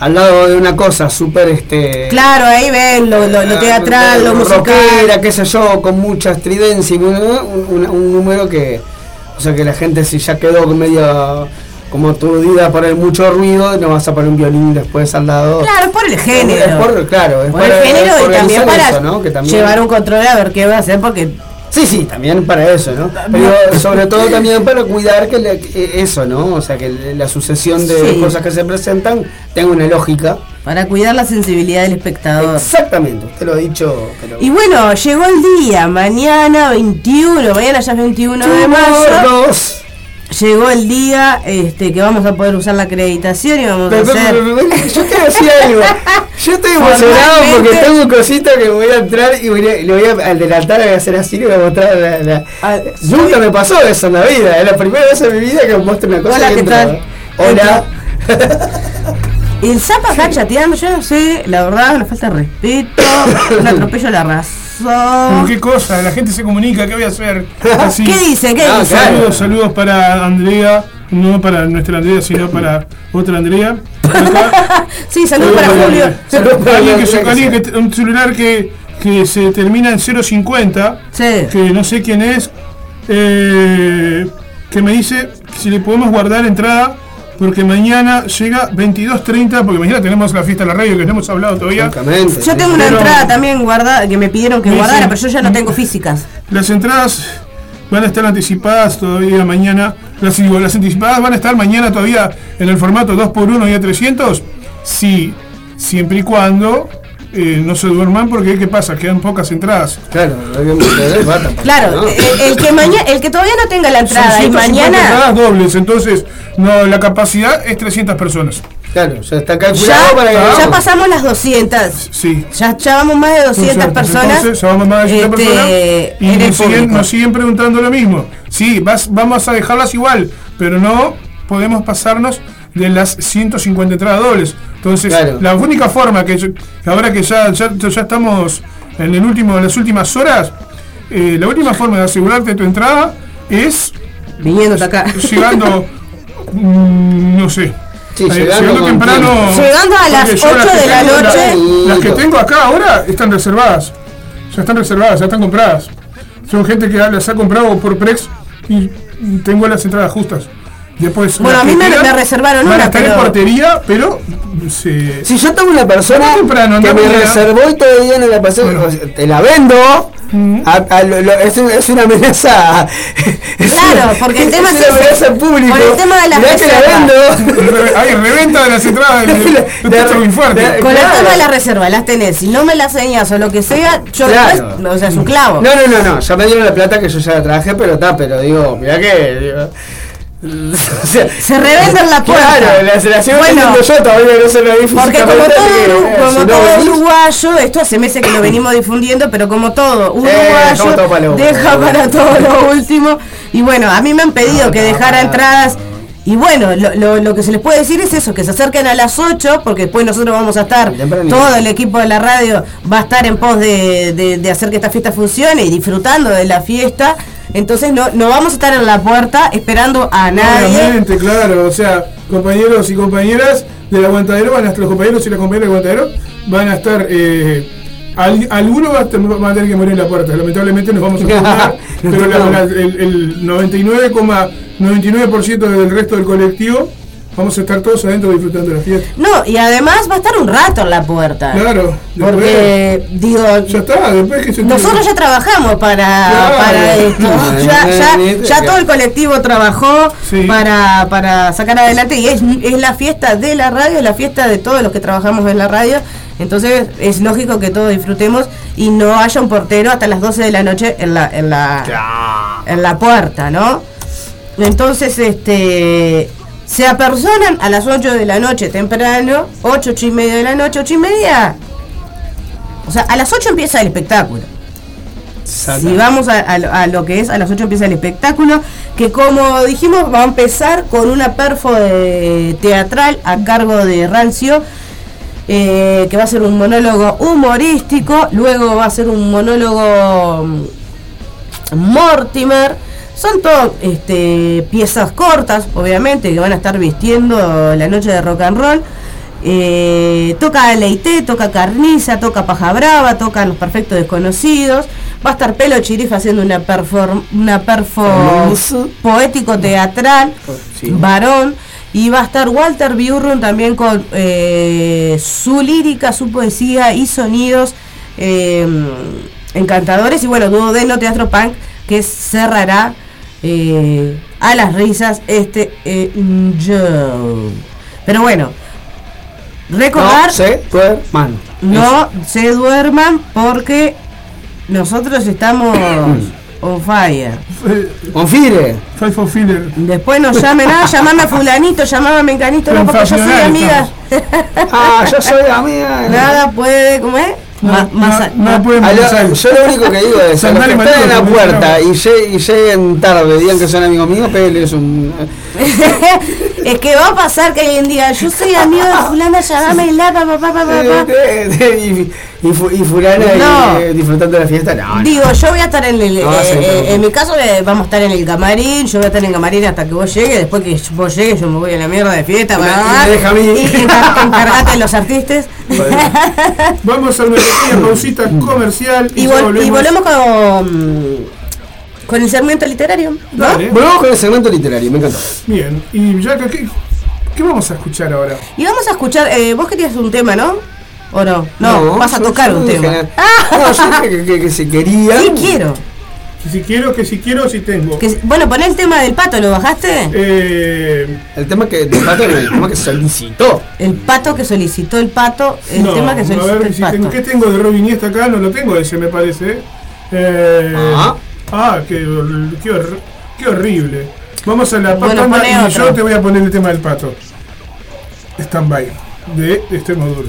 [SPEAKER 3] al lado de una cosa súper este
[SPEAKER 4] Claro, ahí ven lo, lo- lo teatral, lo musical.
[SPEAKER 3] rockera, qué sé yo, con mucha estridencia un, un- un número que, o sea que la gente si ya quedó medio como aturdida por el mucho ruido, no vas a poner un violín después al lado.
[SPEAKER 4] Claro, es por el género.
[SPEAKER 3] Es por, claro, es
[SPEAKER 4] por el género
[SPEAKER 3] por
[SPEAKER 4] y también para
[SPEAKER 3] eso, ¿no? Que también-
[SPEAKER 4] llevar un control a ver qué va a hacer, porque
[SPEAKER 3] Sí, sí, también para eso, ¿no? Pero sobre todo también para cuidar que, le- eso, ¿no? O sea, que la sucesión de
[SPEAKER 4] Sí.
[SPEAKER 3] cosas que se presentan tenga una lógica.
[SPEAKER 4] para cuidar la sensibilidad del espectador.
[SPEAKER 3] Exactamente, usted lo ha dicho, pero...
[SPEAKER 4] Y bueno, llegó el día, mañana 21, mañana ya es 21 de mayo.
[SPEAKER 3] Dos.
[SPEAKER 4] Llegó el día este, que vamos a poder usar la acreditación y vamos a
[SPEAKER 3] Pero,
[SPEAKER 4] hacer.
[SPEAKER 3] pero, pero, yo te decía algo. Yo estoy emocionado porque tengo un cosito que voy a entrar y voy a- le voy a adelantar, voy a hacer así y le voy a mostrar la, la-
[SPEAKER 4] Ah,
[SPEAKER 3] Nunca me pasó eso en la vida. Es la primera vez en mi vida que me muestro una cosa
[SPEAKER 4] Hola, ¿qué tal?
[SPEAKER 3] Hola.
[SPEAKER 4] Y el Zapa acá chateando, yo no sé, la verdad, una falta de respeto, un atropello a la
[SPEAKER 2] Pero qué cosa, la gente se comunica, ¿qué voy a hacer? <laughs> Así.
[SPEAKER 4] ¿Qué dicen? ¿Qué
[SPEAKER 3] Ah,
[SPEAKER 4] dicen?
[SPEAKER 3] claro.
[SPEAKER 2] Saludos, saludos para Andrea, no para nuestra Andrea, sino para otra Andrea. Acá. <laughs>
[SPEAKER 4] Sí, saludos para Julio.
[SPEAKER 3] Saludos para
[SPEAKER 2] alguien que, se- alguien
[SPEAKER 3] que
[SPEAKER 2] un celular que, que se termina en 050,
[SPEAKER 4] Sí.
[SPEAKER 2] que no sé quién es, eh, que me dice si le podemos guardar entrada porque mañana llega 22.30, porque mañana tenemos la fiesta de la radio que no hemos hablado todavía.
[SPEAKER 4] Yo tengo una
[SPEAKER 2] Pero-
[SPEAKER 4] entrada también guardada que me pidieron que guardara,
[SPEAKER 2] dicen-
[SPEAKER 4] pero yo ya no tengo físicas.
[SPEAKER 2] Las entradas van a estar anticipadas todavía mañana. Las, digo, las anticipadas van a estar mañana todavía en el formato 2x1 y a 300. Sí, siempre y cuando eh, no se duerman, porque ¿qué pasa? Quedan pocas entradas.
[SPEAKER 3] Claro,
[SPEAKER 4] Claro,
[SPEAKER 3] ¿no?
[SPEAKER 4] el, el que mañana, el que todavía no tenga la
[SPEAKER 2] Son
[SPEAKER 4] entrada y
[SPEAKER 2] 150
[SPEAKER 4] mañana
[SPEAKER 2] entradas dobles, entonces no, la capacidad es 300 personas.
[SPEAKER 3] Claro, ya está
[SPEAKER 4] ya,
[SPEAKER 3] calculado para que
[SPEAKER 4] ya pasamos las 200.
[SPEAKER 2] Sí.
[SPEAKER 4] Ya, ya vamos más de 200
[SPEAKER 2] Entonces,
[SPEAKER 4] personas.
[SPEAKER 2] Entonces, ya vamos más de 200
[SPEAKER 4] este,
[SPEAKER 2] personas. Y nos siguen, nos siguen preguntando lo mismo. Sí, vas, vamos a dejarlas igual, pero no podemos pasarnos de las 150 entradas dobles. Entonces,
[SPEAKER 3] Claro.
[SPEAKER 2] la única forma que, yo- que ahora que ya, ya, ya estamos en, el último, en las últimas horas, eh, la última forma de asegurarte tu entrada es
[SPEAKER 4] Viniendo hasta acá.
[SPEAKER 2] llegando, mm, no sé.
[SPEAKER 3] Sí,
[SPEAKER 2] eh,
[SPEAKER 3] llegando con
[SPEAKER 2] temprano.
[SPEAKER 4] Llegando a las
[SPEAKER 2] porque yo
[SPEAKER 4] 8
[SPEAKER 2] que
[SPEAKER 4] de la noche.
[SPEAKER 2] las que tengo acá ahora están reservadas. Ya están reservadas, ya están compradas. Son gente que las ha comprado por Prex y tengo las entradas justas. Después,
[SPEAKER 4] Bueno,
[SPEAKER 2] las
[SPEAKER 4] a mí me- me reservaron una,
[SPEAKER 2] estar
[SPEAKER 4] pero-
[SPEAKER 2] en portería, pero se,
[SPEAKER 3] Si yo tengo una persona
[SPEAKER 2] temprano,
[SPEAKER 3] que
[SPEAKER 2] no
[SPEAKER 3] me
[SPEAKER 2] mañana.
[SPEAKER 3] reservó y todavía no la pasé,
[SPEAKER 2] Bueno.
[SPEAKER 3] te la vendo. a- a lo- lo- es, un- es una amenaza. <laughs> es
[SPEAKER 4] Claro,
[SPEAKER 3] una-
[SPEAKER 4] porque el tema
[SPEAKER 3] es
[SPEAKER 4] es
[SPEAKER 3] una amenaza al público.
[SPEAKER 4] Con el tema de las
[SPEAKER 3] Mirá que la
[SPEAKER 4] reservas.
[SPEAKER 3] vendo. <laughs>
[SPEAKER 2] Re- hay reventa de las entradas. <laughs>
[SPEAKER 3] La-
[SPEAKER 2] Esto es muy fuerte.
[SPEAKER 3] la-
[SPEAKER 4] Con
[SPEAKER 3] Claro.
[SPEAKER 4] el tema de la reserva, las tenés. Si no me las señas o lo que sea, yo
[SPEAKER 3] Claro.
[SPEAKER 4] después, o sea, es un clavo.
[SPEAKER 3] No, no, no, no, ya me dieron la plata que yo ya la traje, pero está, pero digo, mirá que. digo, o <laughs> sea,
[SPEAKER 4] Se revenden la puerta.
[SPEAKER 3] Claro, la, se la sigo
[SPEAKER 4] Bueno,
[SPEAKER 3] vendiendo yo todavía no se lo di
[SPEAKER 4] Porque como todo,
[SPEAKER 3] que, eh,
[SPEAKER 4] como todo uruguayo, esto hace meses que lo <clears throat> venimos difundiendo, pero como todo uruguayo,
[SPEAKER 3] para lo-
[SPEAKER 4] deja para todo lo <laughs> último. Y bueno, a mí me han pedido que dejara entradas. Y bueno, lo, lo- lo que se les puede decir es eso, que se acerquen a las 8, porque después nosotros vamos a estar, todo el equipo de la radio va a estar en pos de, de- de hacer que esta fiesta funcione y disfrutando de la fiesta. Entonces no, no vamos a estar en la puerta esperando a nadie.
[SPEAKER 2] Obviamente, claro. O sea, compañeros y compañeras del aguantadero, van a estar, los compañeros y las compañeras del aguantadero van a estar. Eh, al- alguno va a, va a tener que morir en la puerta. Lamentablemente nos vamos a <laughs> formar, pero la- la- el, el 99,99% del resto del colectivo vamos a estar todos adentro disfrutando de la fiesta.
[SPEAKER 4] No, y además va a estar un rato en la puerta.
[SPEAKER 2] Claro,
[SPEAKER 4] Porque, digo,
[SPEAKER 2] Ya está, después que se
[SPEAKER 4] nosotros ya trabajamos para,
[SPEAKER 2] Claro.
[SPEAKER 4] para esto. <laughs> Ya, ya, ya todo el colectivo trabajó
[SPEAKER 2] Sí.
[SPEAKER 4] para, para sacar adelante y es, es la fiesta de la radio, es la fiesta de todos los que trabajamos en la radio. Entonces es lógico que todos disfrutemos y no haya un portero hasta las 12 de la noche en la, en la, en la puerta, ¿no? Entonces, este se apersonan a las 8 de la noche temprano, 8, 8 y media de la noche, 8 y media. O sea, a las 8 empieza el espectáculo. Si vamos a, a lo- a lo que es, a las 8 empieza el espectáculo, que como dijimos va a empezar con una perfo de teatral a cargo de Rancio, eh, que va a ser un monólogo humorístico, luego va a ser un monólogo mm, Mortimer. Son todas este, piezas cortas, obviamente, que van a estar vistiendo la noche de rock and roll. Eh, toca Leite, toca Carniza, toca Paja Brava, tocan Los Perfectos Desconocidos. Va a estar Pelo Chirif haciendo una perform una perfo
[SPEAKER 3] Hermoso.
[SPEAKER 4] poético teatral,
[SPEAKER 3] Sí.
[SPEAKER 4] varón. Y va a estar Walter Biurrun también con eh, su lírica, su poesía y sonidos eh, encantadores. Y bueno, Dúo de No Teatro Punk que cerrará eh, a las risas este eh, show. Pero bueno, recordar,
[SPEAKER 3] No se duerman.
[SPEAKER 4] no se duerman porque nosotros estamos <clears throat> on fire. <clears throat>
[SPEAKER 3] Confire.
[SPEAKER 2] Five for Filler.
[SPEAKER 4] Después nos llamen, ah, llamame a fulanito, llamame a menganito, no, porque yo soy amiga.
[SPEAKER 3] Ah, yo soy amiga.
[SPEAKER 4] Nada puede, ¿cómo es? Ma-
[SPEAKER 2] No,
[SPEAKER 4] masa-
[SPEAKER 2] no, no pueden
[SPEAKER 3] lo- yo lo único que digo es, a los que están en la puerta y, lle- y lleguen tarde, digan que son amigos míos, péguenles un... <laughs>
[SPEAKER 4] es que va a pasar que hoy en día yo soy amigo de fulana, llamame la pa, pa, pa, pa, pa, pa. <laughs>
[SPEAKER 3] y, fu- y fulana
[SPEAKER 4] No.
[SPEAKER 3] eh, disfrutando de la fiesta, no, no.
[SPEAKER 4] Digo, yo voy a estar en el.
[SPEAKER 3] No,
[SPEAKER 4] eh, eh, en mi caso, eh, vamos a estar en el camarín. Yo voy a estar en el camarín hasta que vos llegues. Después que vos llegues, yo me voy a la mierda de fiesta.
[SPEAKER 3] Y me-
[SPEAKER 4] para
[SPEAKER 3] deja a mí.
[SPEAKER 4] Y encar- <laughs> encargate de los artistas. <laughs>
[SPEAKER 2] Vamos a hacer una pequeña pausita comercial y,
[SPEAKER 4] volvemos con. Con el segmento literario.
[SPEAKER 3] Volvemos con el segmento literario, me encantó.
[SPEAKER 2] Bien, y ya que ¿qué, qué vamos a escuchar ahora?
[SPEAKER 4] Y vamos a escuchar. eh, vos querías un tema, ¿no? ¿O no? No, vas a tocar un tema. <laughs>
[SPEAKER 3] No, yo que, que, que se quería.
[SPEAKER 4] Sí, quiero.
[SPEAKER 2] Que si quiero, que si quiero, si tengo.
[SPEAKER 4] Que, bueno, poné el tema del pato, ¿lo bajaste?
[SPEAKER 2] Eh,
[SPEAKER 3] El tema que, de pato, el tema que solicitó.
[SPEAKER 4] El pato que solicitó el pato. El
[SPEAKER 2] no,
[SPEAKER 4] tema que
[SPEAKER 2] a
[SPEAKER 4] solicitó
[SPEAKER 2] ver,
[SPEAKER 4] el
[SPEAKER 2] si
[SPEAKER 4] pato.
[SPEAKER 2] tengo, ¿qué tengo de Robin Iniesta acá? No lo tengo ese, me parece. Eh,
[SPEAKER 3] Ah.
[SPEAKER 2] ah, qué, qué, hor- qué horrible. Vamos a la
[SPEAKER 4] Bueno,
[SPEAKER 2] patona y
[SPEAKER 4] otro.
[SPEAKER 2] yo te voy a poner el tema del pato. Stand-by, de extremo duro.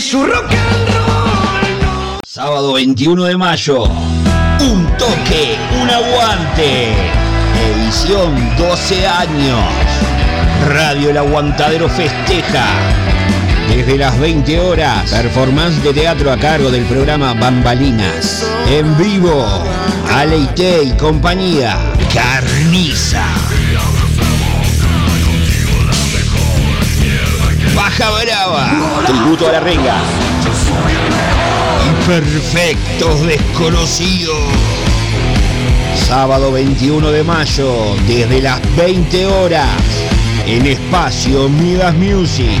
[SPEAKER 6] Su rock and roll
[SPEAKER 7] Sábado 21 de mayo. Un toque, un aguante. Edición 12 años. Radio El Aguantadero festeja. Desde las 20 horas, performance de teatro a cargo del programa Bambalinas. En vivo, Aleite y compañía. Carniza. Baja Brava. Tributo a la renga. Y perfectos desconocidos. Sábado 21 de mayo, desde las 20 horas, en espacio Midas Music.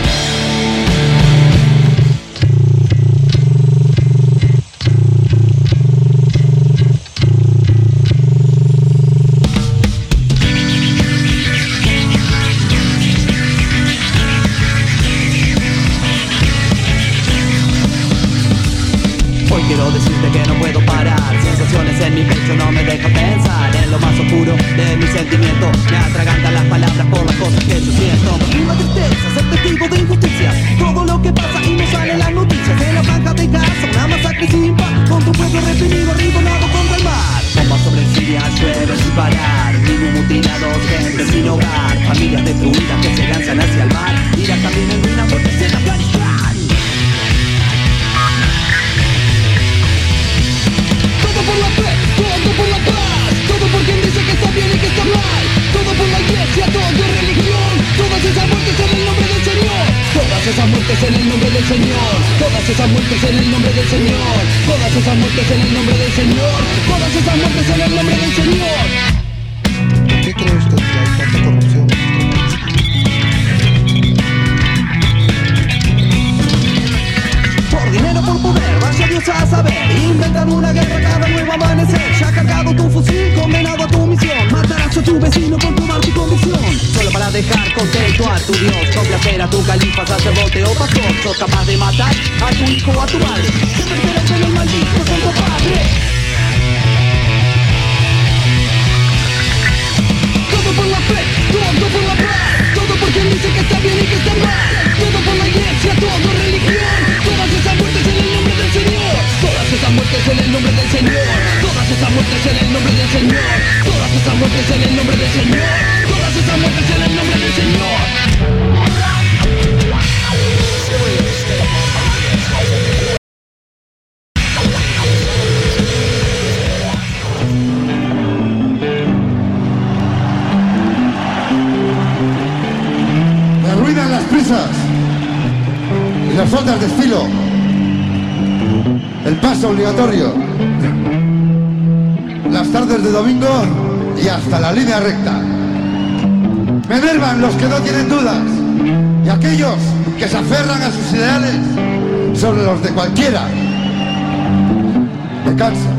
[SPEAKER 5] cansa.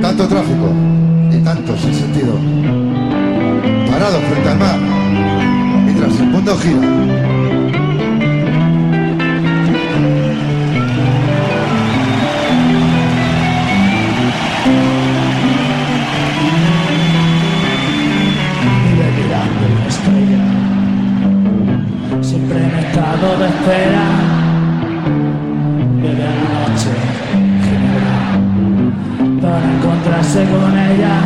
[SPEAKER 5] Tanto tráfico y tanto sin sentido. Parado frente al mar, mientras el mundo gira.
[SPEAKER 8] Siempre en estado de espera casarse con ella.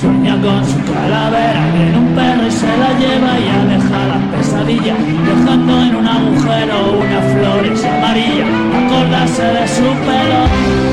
[SPEAKER 8] Sueña con su calavera, viene un perro y se la lleva y aleja las pesadillas, dejando en un agujero unas flores amarillas, acordarse de su pelo.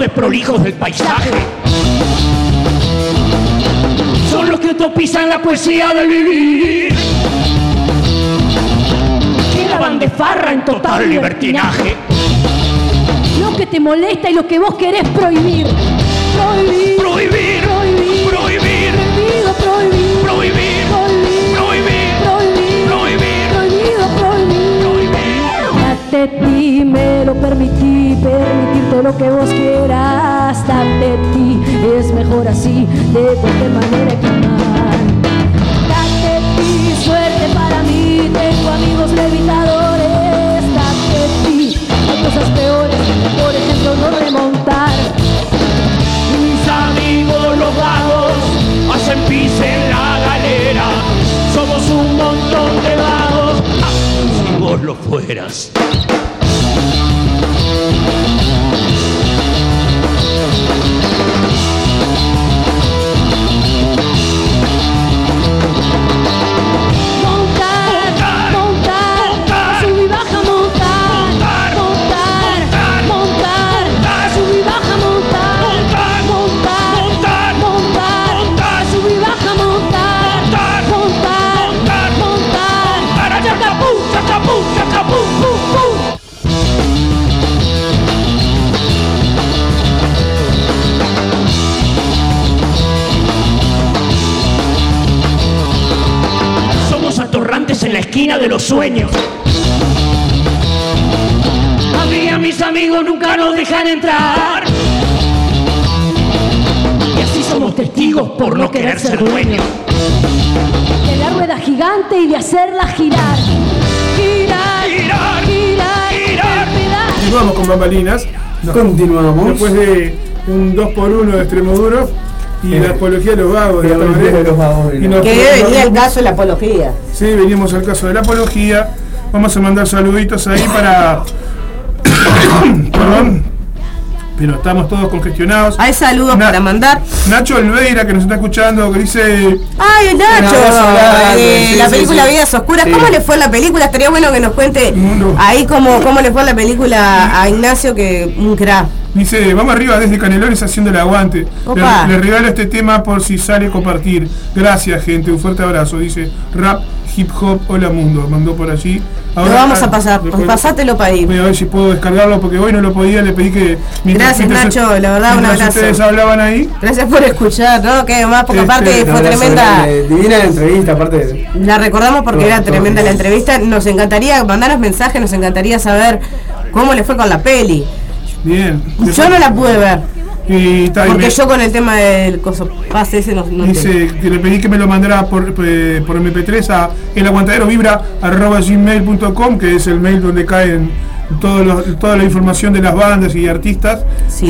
[SPEAKER 8] Desprolijos del paisaje. Son los que utopizan la poesía del vivir. Que la van de farra en total libertinaje.
[SPEAKER 9] Lo que te molesta y lo que vos querés prohibir. Prohibir.
[SPEAKER 8] Prohibir,
[SPEAKER 9] Prohibir.
[SPEAKER 8] prohibir,
[SPEAKER 9] Date ti, me lo permití, permitirte lo que vos quieras. Date ti, es mejor así, de cualquier manera que mal. Date ti, suerte para mí, tengo amigos levitadores. Date ti, hay cosas peores, por ejemplo no remontar.
[SPEAKER 8] Mis amigos los vagos hacen pis en la galera. Somos un montón de vagos. Vos lo fueras. La esquina de los sueños. A mí y a mis amigos nunca nos dejan entrar. Y así somos testigos por no querer ser dueños.
[SPEAKER 9] de la rueda gigante y de hacerla girar, girar,
[SPEAKER 8] Girar,
[SPEAKER 9] girar,
[SPEAKER 8] girar.
[SPEAKER 2] Continuamos con bambalinas. No,
[SPEAKER 3] Continuamos.
[SPEAKER 2] Después de un 2x1 de extremo duro y la apología de los vagos. De
[SPEAKER 3] los vagos,
[SPEAKER 2] Y nos-
[SPEAKER 4] Que venía el caso de la apología.
[SPEAKER 2] Sí, venimos al caso de la apología. Vamos a mandar saluditos ahí para. <coughs> Perdón. Pero estamos todos congestionados.
[SPEAKER 4] Hay saludos
[SPEAKER 2] Na-
[SPEAKER 4] para mandar.
[SPEAKER 2] Nacho Olveira, que nos está escuchando, que dice...
[SPEAKER 4] Ay, Nacho, eh,
[SPEAKER 2] sí,
[SPEAKER 4] la
[SPEAKER 2] sí,
[SPEAKER 4] película
[SPEAKER 2] sí.
[SPEAKER 4] Vidas Oscuras. ¿Cómo le fue la película? Estaría bueno que nos cuente ahí cómo, cómo le fue la película a Ignacio, que un crack.
[SPEAKER 2] Dice, vamos arriba desde Canelones haciendo el aguante.
[SPEAKER 4] Opa.
[SPEAKER 2] Le, le regalo este tema por si sale compartir. Gracias, gente. Un fuerte abrazo. Dice, rap, hip hop, hola mundo. Mandó por allí.
[SPEAKER 4] Lo vamos a pasar,
[SPEAKER 2] después-
[SPEAKER 4] pasátelo para ahí.
[SPEAKER 2] Voy a ver si puedo descargarlo porque hoy no lo podía. Le pedí que.
[SPEAKER 4] Gracias, Nacho, la verdad, un abrazo.
[SPEAKER 2] ustedes hablaban ahí.
[SPEAKER 4] Gracias por escuchar, ¿no? Que más, porque
[SPEAKER 2] Este,
[SPEAKER 4] aparte fue tremenda.
[SPEAKER 3] Divina la entrevista, aparte.
[SPEAKER 4] La recordamos porque
[SPEAKER 3] Todo,
[SPEAKER 4] era
[SPEAKER 3] todo
[SPEAKER 4] tremenda la entrevista. Nos encantaría mandarnos mensajes, nos encantaría saber cómo le fue con la peli.
[SPEAKER 2] Bien.
[SPEAKER 4] Yo no la pude ver.
[SPEAKER 2] Y
[SPEAKER 4] Porque
[SPEAKER 2] me-
[SPEAKER 4] yo con el tema del coso pase ese no, no
[SPEAKER 2] Dice que le pedí que me lo mandara por, eh, por MP3 a elaguantaderovibra.gmail.com que es el mail donde caen todos los- toda la información de las bandas y artistas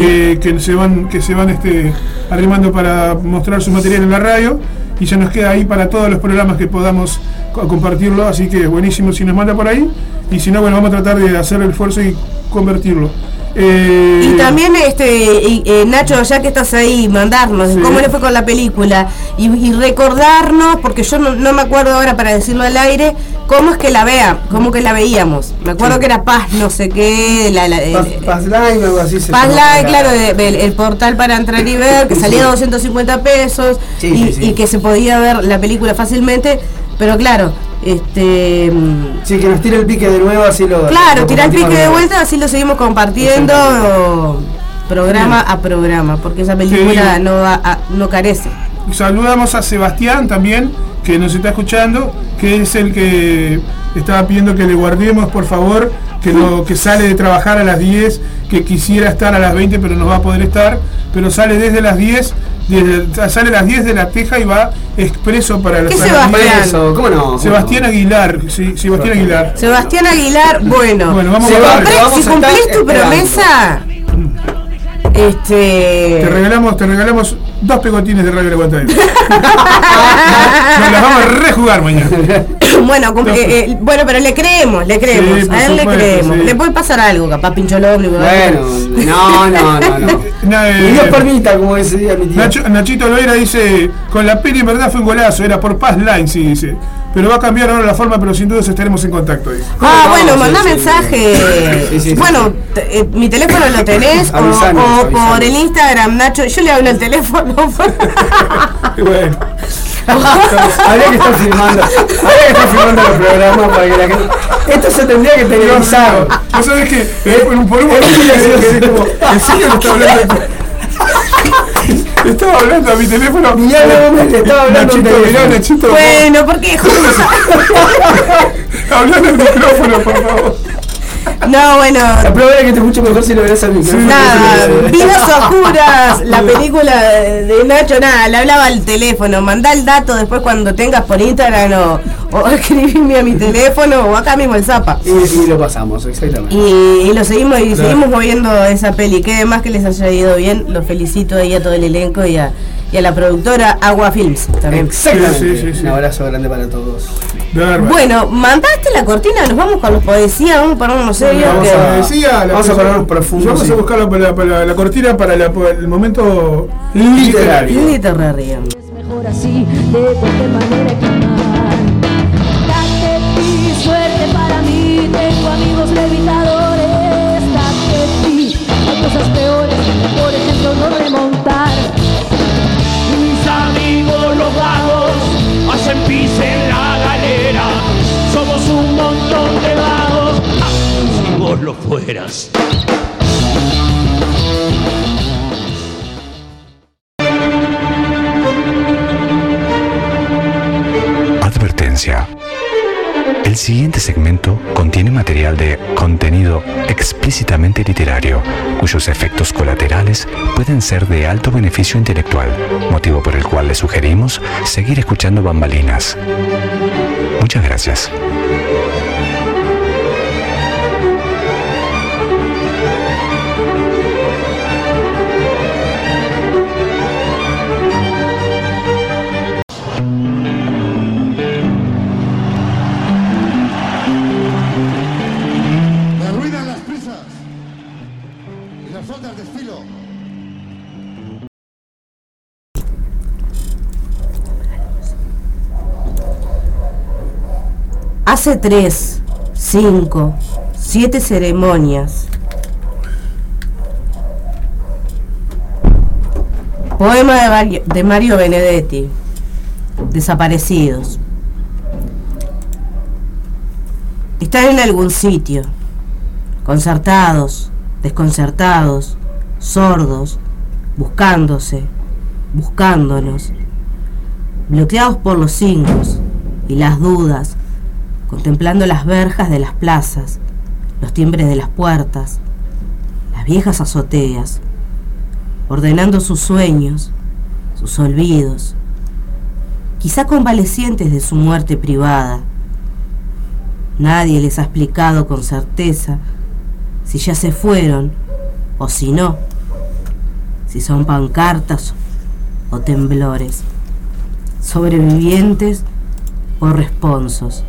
[SPEAKER 2] que, que se van que se van este, arrimando para mostrar su material en la radio. Y se nos queda ahí para todos los programas que podamos co- compartirlo. Así que buenísimo si nos manda por ahí. Y si no bueno vamos a tratar de hacer el esfuerzo y convertirlo Eh,
[SPEAKER 4] Y también este eh, Nacho, ya que estás ahí, mandarnos
[SPEAKER 2] Sí.
[SPEAKER 4] cómo le fue con la película y, y recordarnos, porque yo no, no me acuerdo ahora para decirlo al aire, cómo es que la vea, cómo que la veíamos. Me acuerdo
[SPEAKER 3] Sí.
[SPEAKER 4] que era Paz, no sé qué, la, la-
[SPEAKER 3] Paz,
[SPEAKER 4] el-
[SPEAKER 3] Paz Line o algo así se
[SPEAKER 4] Paz. Live, claro, el portal para entrar y ver, que salía 250 pesos
[SPEAKER 3] Sí,
[SPEAKER 4] y, y que se podía ver la película fácilmente, pero claro, este mm,
[SPEAKER 3] Sí, que nos tire el pique de nuevo, así lo.
[SPEAKER 4] claro, tirar el pique de vuelta, así lo seguimos compartiendo programa a programa, porque esa película
[SPEAKER 2] Sí.
[SPEAKER 4] no va a- no carece.
[SPEAKER 2] Saludamos a Sebastián también, que nos está escuchando, que es el que estaba pidiendo que le guardemos, por favor, que, lo, que sale de trabajar a las 10, que quisiera estar a las 20, pero no va a poder estar, pero sale desde las 10, desde- sale a las 10 de la Teja y va expreso para la
[SPEAKER 4] ¿Qué
[SPEAKER 2] sala-
[SPEAKER 4] Sebastián?
[SPEAKER 3] Eso, ¿cómo no?
[SPEAKER 2] Sebastián Aguilar, sí, Sebastián Aguilar.
[SPEAKER 4] Sebastián Aguilar, bueno,
[SPEAKER 2] Bueno, vamos
[SPEAKER 4] si,
[SPEAKER 2] a ver,
[SPEAKER 3] vamos
[SPEAKER 4] si
[SPEAKER 3] a
[SPEAKER 4] cumplís tu
[SPEAKER 3] esperando.
[SPEAKER 4] promesa, este
[SPEAKER 2] Te regalamos, te regalamos dos pegotines de Radio Aguantadero. <laughs> Nos las vamos a rejugar mañana. <laughs>
[SPEAKER 4] bueno,
[SPEAKER 2] No,
[SPEAKER 4] eh, eh, bueno, pero le creemos, le creemos,
[SPEAKER 2] Sí,
[SPEAKER 4] a él le
[SPEAKER 2] supuesto,
[SPEAKER 4] creemos.
[SPEAKER 2] sí.
[SPEAKER 4] Le puede pasar algo, capaz pincho el ómnibus.
[SPEAKER 3] Bueno, no, no, no, no. <laughs> Y
[SPEAKER 2] eh,
[SPEAKER 3] Dios permita, como decía mi tío.
[SPEAKER 2] Nacho- Nachito Loera dice, con la peli en verdad fue un golazo, era por Paz Line, sí, dice. Pero va a cambiar ahora la forma, pero sin duda estaremos en contacto. dice.
[SPEAKER 4] Ah,
[SPEAKER 3] No,
[SPEAKER 4] bueno,
[SPEAKER 3] sí,
[SPEAKER 4] mandá
[SPEAKER 3] sí,
[SPEAKER 4] mensaje.
[SPEAKER 3] Sí, sí, sí,
[SPEAKER 4] bueno, eh, mi teléfono lo tenés o,
[SPEAKER 3] Avisanos,
[SPEAKER 4] o
[SPEAKER 3] avisanos.
[SPEAKER 4] por el Instagram, Nacho. Yo le hablo el teléfono. <laughs>
[SPEAKER 2] Y bueno,
[SPEAKER 3] Habría que estar filmando. Habría que estar filmando los programas para que la gente. Esto se tendría que televisar.
[SPEAKER 2] ¿Vos sabés que eh, por un por un momento ¿En serio estaba hablando? <laughs> Le estaba hablando a mi teléfono.
[SPEAKER 3] Ni habla, le estaba hablando
[SPEAKER 2] Nachito,
[SPEAKER 3] al
[SPEAKER 2] mirá. Nachito.
[SPEAKER 4] bueno, porque justo. <laughs>
[SPEAKER 2] Hablando al micrófono, por favor. <laughs>
[SPEAKER 4] No, bueno.
[SPEAKER 3] La prueba es que te escucho mejor si lo verás al micrófono.
[SPEAKER 4] Nada. Vidas Oscuras, la <laughs> película de Nacho, nada, le hablaba al teléfono, mandá el dato después cuando tengas por Instagram o, o <laughs> escribime a mi teléfono o acá mismo el Zapa.
[SPEAKER 3] Y, y lo pasamos, exactamente.
[SPEAKER 4] Y, y lo seguimos y
[SPEAKER 2] Claro.
[SPEAKER 4] seguimos moviendo esa peli. Que más que les haya ido bien, los felicito ahí a todo el elenco y a, y a la productora Agua Films también.
[SPEAKER 3] Exactamente.
[SPEAKER 2] Sí, sí, sí, sí.
[SPEAKER 3] Un abrazo grande para todos.
[SPEAKER 4] Bueno, mandaste la cortina, nos vamos con los poesías, vamos a ponernos serios.
[SPEAKER 2] Vamos
[SPEAKER 4] que-
[SPEAKER 2] a, decía, la
[SPEAKER 3] Vamos a ponernos profundos,
[SPEAKER 2] Vamos
[SPEAKER 3] sí.
[SPEAKER 2] a buscar la, la, la- la cortina para la- el momento
[SPEAKER 3] Literario.
[SPEAKER 4] Literario.
[SPEAKER 9] mejor así, de cualquier manera que
[SPEAKER 10] fueras.
[SPEAKER 1] Advertencia. El siguiente segmento contiene material de contenido explícitamente literario, cuyos efectos colaterales pueden ser de alto beneficio intelectual, motivo por el cual le sugerimos seguir escuchando bambalinas. Muchas gracias.
[SPEAKER 4] Hace tres, cinco, siete ceremonias. Poema de Mario, de Mario Benedetti. Desaparecidos. Están en algún sitio, concertados, desconcertados, sordos, buscándose, buscándonos, bloqueados por los signos y las dudas, contemplando las verjas de las plazas, los timbres de las puertas, las viejas azoteas, ordenando sus sueños, sus olvidos, quizá convalecientes de su muerte privada. Nadie les ha explicado con certeza si ya se fueron o si no, si son pancartas o temblores, sobrevivientes o responsos.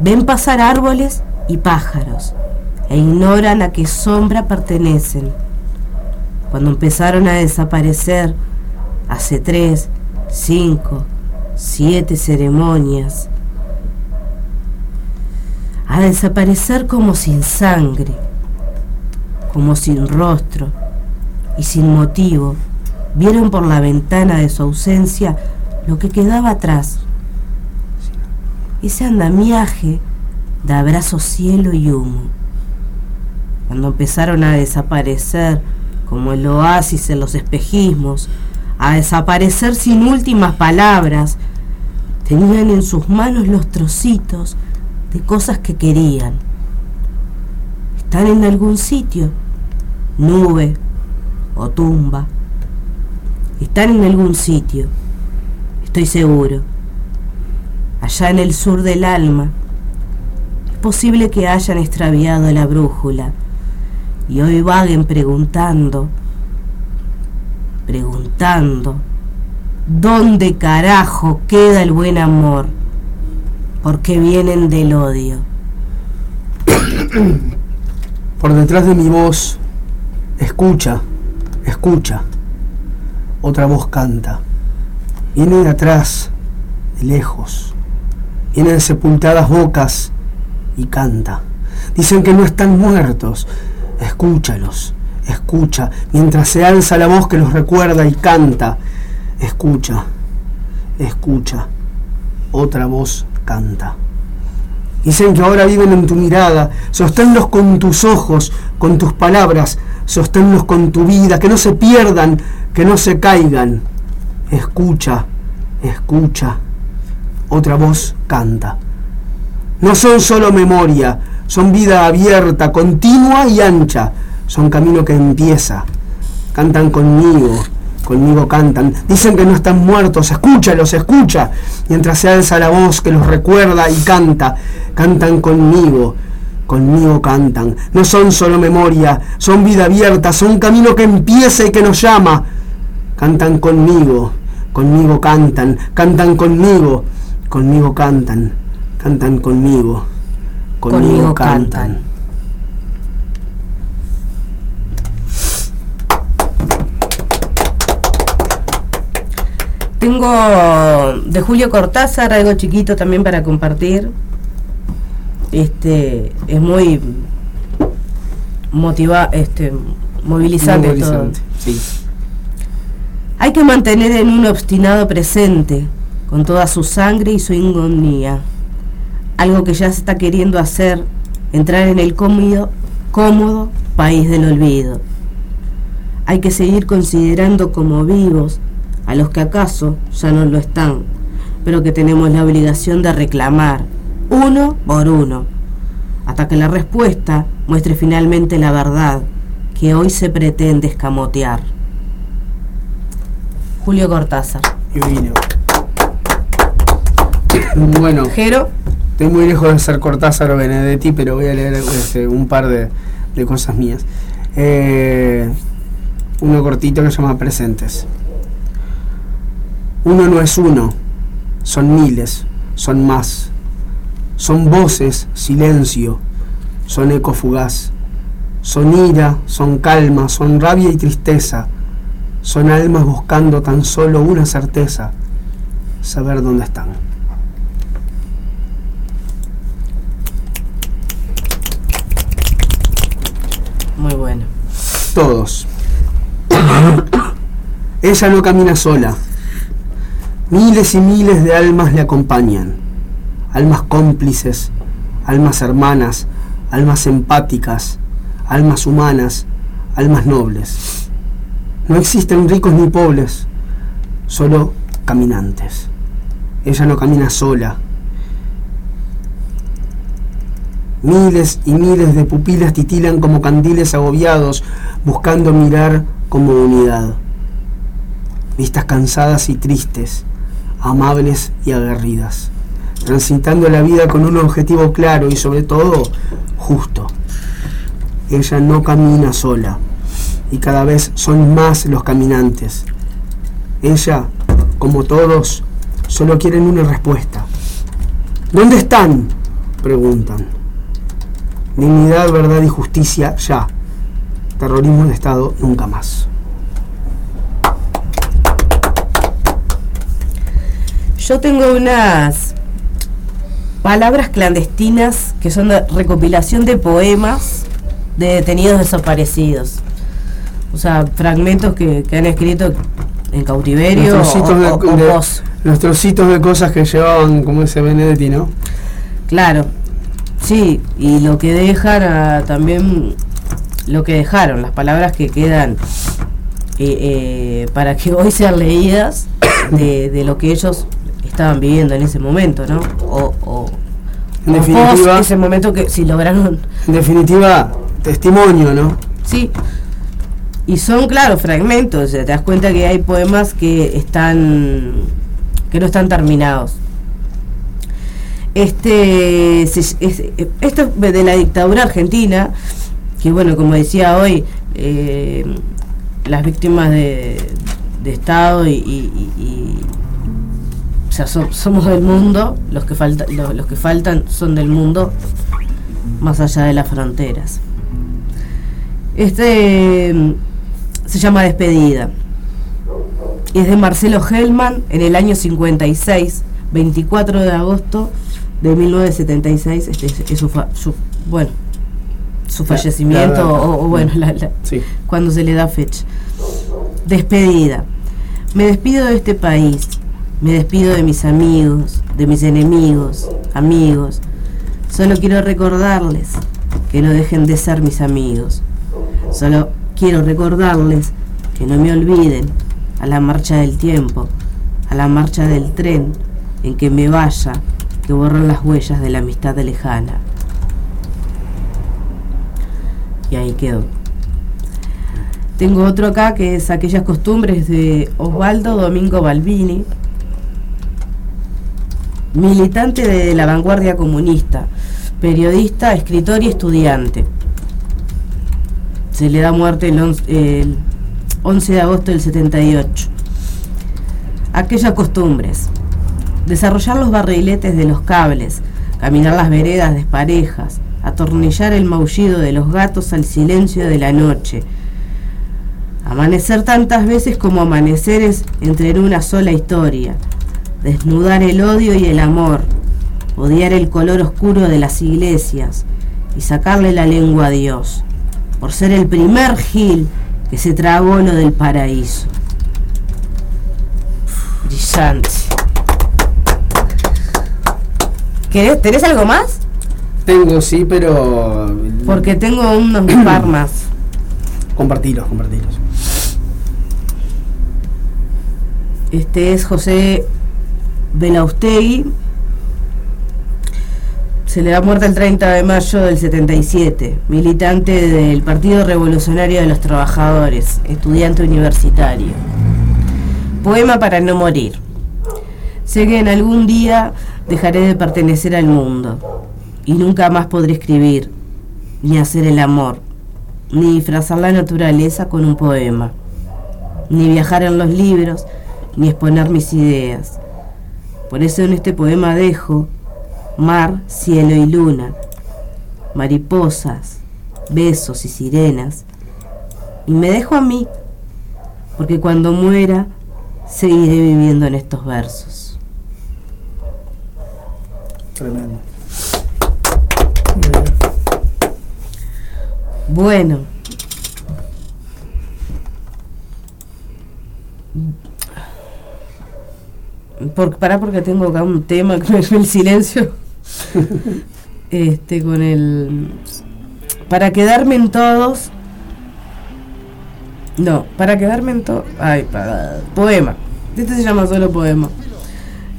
[SPEAKER 4] Ven pasar árboles y pájaros e ignoran a qué sombra pertenecen. Cuando empezaron a desaparecer hace tres, cinco, siete ceremonias, a desaparecer como sin sangre, como sin rostro y sin motivo, vieron por la ventana de su ausencia lo que quedaba atrás. Ese andamiaje de abrazo cielo y humo. Cuando empezaron a desaparecer como el oasis en los espejismos, a desaparecer sin últimas palabras, tenían en sus manos los trocitos de cosas que querían. Están en algún sitio, nube o tumba. Están en algún sitio, estoy seguro. Allá en el sur del alma, es posible que hayan extraviado la brújula y hoy vaguen preguntando, preguntando, ¿dónde carajo queda el buen amor? Porque vienen del odio. <coughs>
[SPEAKER 3] Por detrás de mi voz, escucha, escucha. Otra voz canta. Viene de atrás, de lejos. Vienen sepultadas bocas y canta. Dicen que no están muertos. Escúchalos, escucha, mientras se alza la voz que los recuerda y canta. Escucha, escucha. Otra voz canta. Dicen que ahora viven en tu mirada, sosténlos con tus ojos, con tus palabras, sosténlos con tu vida, que no se pierdan, que no se caigan. Escucha, escucha. Otra voz canta. No son solo memoria, son vida abierta, continua y ancha. Son camino que empieza. Cantan conmigo, conmigo cantan. Dicen que no están muertos, escúchalos, escucha. Mientras se alza la voz que los recuerda y canta. Cantan conmigo, conmigo cantan. No son solo memoria, son vida abierta, son camino que empieza y que nos llama. Cantan conmigo, conmigo cantan, cantan conmigo, conmigo cantan, cantan conmigo, conmigo,
[SPEAKER 4] Conmigo
[SPEAKER 3] cantan.
[SPEAKER 4] cantan. Tengo de Julio Cortázar algo chiquito también para compartir. Este es muy motiva, este movilizante, todo.
[SPEAKER 3] movilizante, sí.
[SPEAKER 4] Hay que mantener en un obstinado presente, con toda su sangre y su ingonía. Algo que ya se está queriendo hacer, entrar en el cómodo, cómodo país del olvido. Hay que seguir considerando como vivos a los que acaso ya no lo están, pero que tenemos la obligación de reclamar, uno por uno, hasta que la respuesta muestre finalmente la verdad que hoy se pretende escamotear. Julio Cortázar.
[SPEAKER 3] Bueno,
[SPEAKER 4] Jero,
[SPEAKER 3] estoy muy lejos de ser Cortázar o Benedetti, pero voy a leer este, un par de, de cosas mías. Eh, uno cortito que se llama Presentes. Uno no es uno, son miles, son más. Son voces, silencio, son eco fugaz. Son ira, son calma, son rabia y tristeza. Son almas buscando tan solo una certeza, saber dónde están.
[SPEAKER 4] Bueno.
[SPEAKER 3] Todos. <coughs> Ella no camina sola. Miles y miles de almas le acompañan. Almas cómplices, almas hermanas, almas empáticas, almas humanas, almas nobles. No existen ricos ni pobres, solo caminantes. Ella no camina sola. Miles y miles de pupilas titilan como candiles agobiados, buscando mirar como unidad. Vistas cansadas y tristes, amables y aguerridas, transitando la vida con un objetivo claro y sobre todo justo. Ella no camina sola y cada vez son más los caminantes. Ella, como todos, solo quieren una respuesta. ¿Dónde están? Preguntan. Dignidad, verdad y justicia ya. Terrorismo de Estado nunca más.
[SPEAKER 4] Yo tengo unas palabras clandestinas que son de recopilación de poemas de detenidos desaparecidos. O sea, fragmentos que, que han escrito en cautiverio
[SPEAKER 3] Los
[SPEAKER 4] o,
[SPEAKER 3] trocitos de-
[SPEAKER 4] o- o
[SPEAKER 3] de-
[SPEAKER 4] pos.
[SPEAKER 3] Los trocitos de cosas que llevaban, como ese Benedetti, ¿no?
[SPEAKER 4] Claro, sí, y lo que dejan también, lo que dejaron, las palabras que quedan eh, eh, para que <laughs> hoy sean leídas de, de lo que ellos estaban viviendo en ese momento, ¿no? O, o,
[SPEAKER 3] En definitiva-
[SPEAKER 4] ese momento que si lograron,
[SPEAKER 3] En definitiva, testimonio, ¿no?
[SPEAKER 4] sí. Y son, claro, fragmentos, o sea, te das cuenta que hay poemas que están, que no están terminados. Este, esto es de la dictadura argentina, que bueno, como decía hoy, eh, las víctimas de, de Estado y, o sea, so- somos del mundo, los que, falta, lo- los que faltan son del mundo, más allá de las fronteras. Este se llama Despedida. Y es de Marcelo Hellman en el año 56, 24 de agosto de 1976. Este es, su, su- bueno, su
[SPEAKER 3] La-
[SPEAKER 4] fallecimiento
[SPEAKER 3] la-
[SPEAKER 4] o, o bueno, la- la-
[SPEAKER 3] Sí.
[SPEAKER 4] cuando se le da fecha. Despedida. Me despido de este país. Me despido de mis amigos, de mis enemigos, amigos. Solo quiero recordarles que no dejen de ser mis amigos. Solo quiero recordarles que no me olviden a la marcha del tiempo, a la marcha del tren en que me vaya, que borran las huellas de la amistad lejana. Y ahí quedó. Tengo otro acá que es aquellas costumbres de Osvaldo Domingo Balbini, militante de la vanguardia comunista, periodista, escritor y estudiante. Se le da muerte el 11, el 11 de agosto del 78. Aquellas costumbres. Desarrollar los barriletes de los cables, caminar las veredas desparejas, atornillar el maullido de los gatos al silencio de la noche. Amanecer tantas veces como amaneceres entre en una sola historia. Desnudar el odio y el amor. Odiar el color oscuro de las iglesias y sacarle la lengua a Dios. Por ser el primer gil que se tragó lo del paraíso. Brillante. ¿Querés, ¿Tenés algo más?
[SPEAKER 3] Tengo, sí, pero.
[SPEAKER 4] Porque tengo unos <clears throat> par más.
[SPEAKER 3] Compartilos, compartilos.
[SPEAKER 4] Este es José Belaustegui. Se le da muerte el 30 de mayo del 77. Militante del Partido Revolucionario de los Trabajadores. Estudiante universitario. Poema para no morir. Sé que en algún día dejaré de pertenecer al mundo. Y nunca más podré escribir. Ni hacer el amor. Ni disfrazar la naturaleza con un poema. Ni viajar en los libros ni exponer mis ideas. Por eso en este poema dejo mar, cielo y luna, mariposas, besos y sirenas. Y me dejo a mí, porque cuando muera seguiré viviendo en estos versos.
[SPEAKER 3] Tremendo.
[SPEAKER 4] Bueno. Por, pará porque tengo acá un tema con el silencio. <laughs> este, con el. Para quedarme en todos. No, para quedarme en todos. Ay, para. Poema. Este se llama solo poema.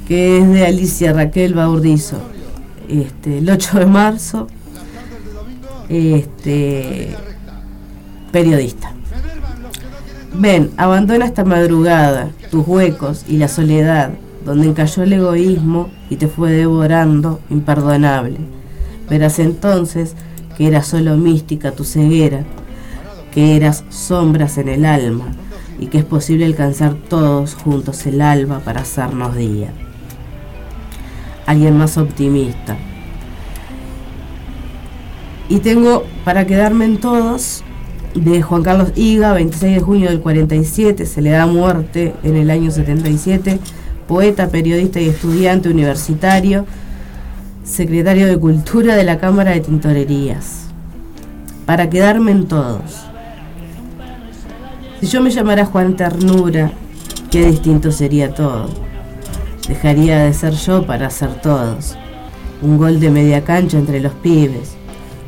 [SPEAKER 4] Que es de Alicia Raquel Baurdizo. Este, el 8 de marzo. Este. Periodista. Ven, abandona esta madrugada, tus huecos y la soledad, donde encalló el egoísmo y te fue devorando imperdonable. Verás entonces que era solo mística tu ceguera, que eras sombras en el alma y que es posible alcanzar todos juntos el alba para hacernos día. Alguien más optimista. Y tengo para quedarme en todos de Juan Carlos Higa, 26 de junio del 47, se le da muerte en el año 77, poeta, periodista y estudiante universitario, secretario de Cultura de la Cámara de Tintorerías. Para quedarme en todos. Si yo me llamara Juan Ternura, qué distinto sería todo. Dejaría de ser yo para ser todos. Un gol de media cancha entre los pibes,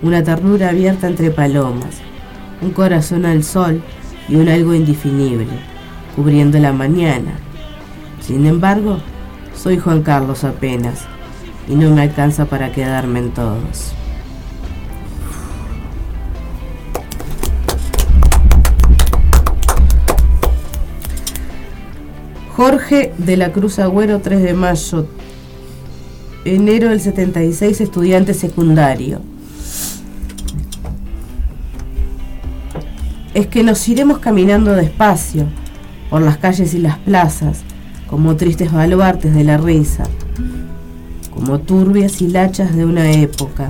[SPEAKER 4] una ternura abierta entre palomas, un corazón al sol y un algo indefinible, cubriendo la mañana. Sin embargo, soy Juan Carlos apenas, y no me alcanza para quedarme en todos. Jorge de la Cruz Agüero, 3 de mayo, enero del 76, estudiante secundario. es que nos iremos caminando despacio por las calles y las plazas, como tristes baluartes de la risa, como turbias hilachas de una época,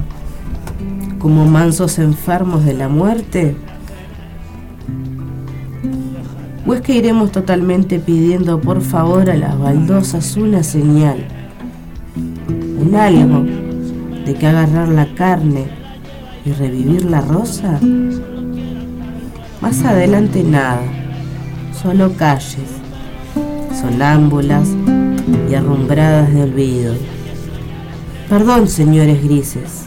[SPEAKER 4] como mansos enfermos de la muerte. ¿O es que iremos totalmente pidiendo por favor a las baldosas una señal, un algo de que agarrar la carne y revivir la rosa? Más adelante nada, solo calles, sonámbulas y arrumbradas de olvido. Perdón, señores grises.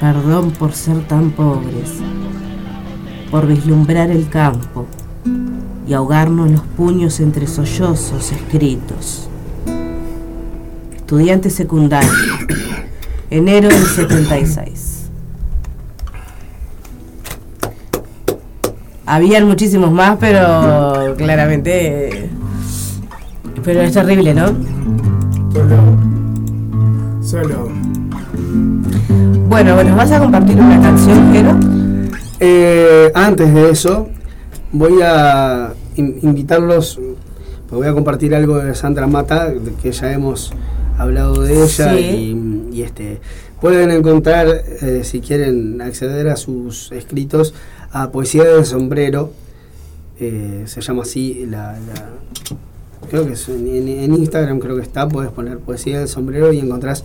[SPEAKER 4] Perdón por ser tan pobres, por vislumbrar el campo y ahogarnos los puños entre sollozos escritos. Estudiante secundario, enero del 76. Habían muchísimos más, pero claramente. Pero es terrible, ¿no?
[SPEAKER 2] Solo. Solo.
[SPEAKER 4] Bueno, ¿nos vas a compartir una canción, Jero?
[SPEAKER 3] Eh, antes de eso, voy a in- invitarlos, voy a compartir algo de Sandra Mata, que ya hemos hablado de ella
[SPEAKER 4] Sí.
[SPEAKER 3] y, y, este pueden encontrar, eh, si quieren acceder a sus escritos, a Poesía del Sombrero, eh, se llama así la, la- creo que es en Instagram creo que está, puedes poner Poesía del Sombrero y encontrás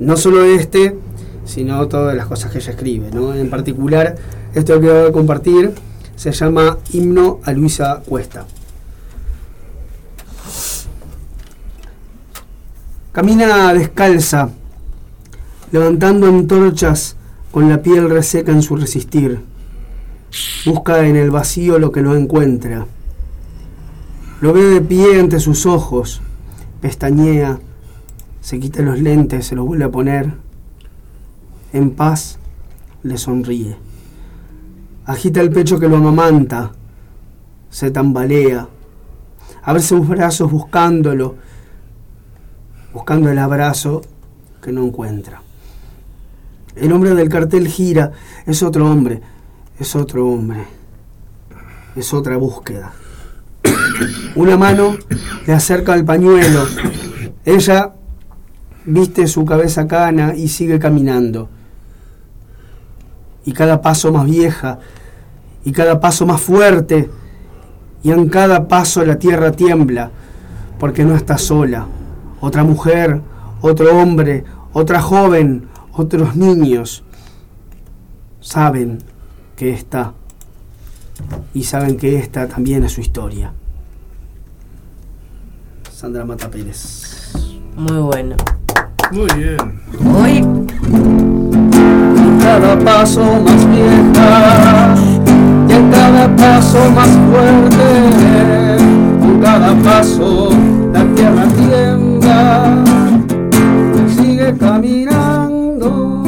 [SPEAKER 3] no solo este, sino todas las cosas que ella escribe. ¿no? En particular, esto que voy a compartir se llama Himno a Luisa Cuesta. Camina descalza, levantando antorchas con la piel reseca en su resistir. Busca en el vacío lo que no encuentra. Lo ve de pie ante sus ojos, pestañea, se quita los lentes, se los vuelve a poner. En paz le sonríe. Agita el pecho que lo amamanta, se tambalea. Abre sus brazos buscándolo, buscando el abrazo que no encuentra. El hombre del cartel gira, es otro hombre, es otro hombre, es otra búsqueda. Una mano le acerca al pañuelo. Ella viste su cabeza cana y sigue caminando. Y cada paso más vieja, y cada paso más fuerte, y en cada paso la tierra tiembla, porque no está sola. Otra mujer, otro hombre, otra joven, otros niños saben que está y saben que esta también es su historia. Sandra Mata Pérez.
[SPEAKER 4] Muy bueno.
[SPEAKER 2] Muy bien.
[SPEAKER 4] Hoy
[SPEAKER 3] cada paso más vieja paso más fuerte, con cada paso la tierra tiembla, sigue caminando.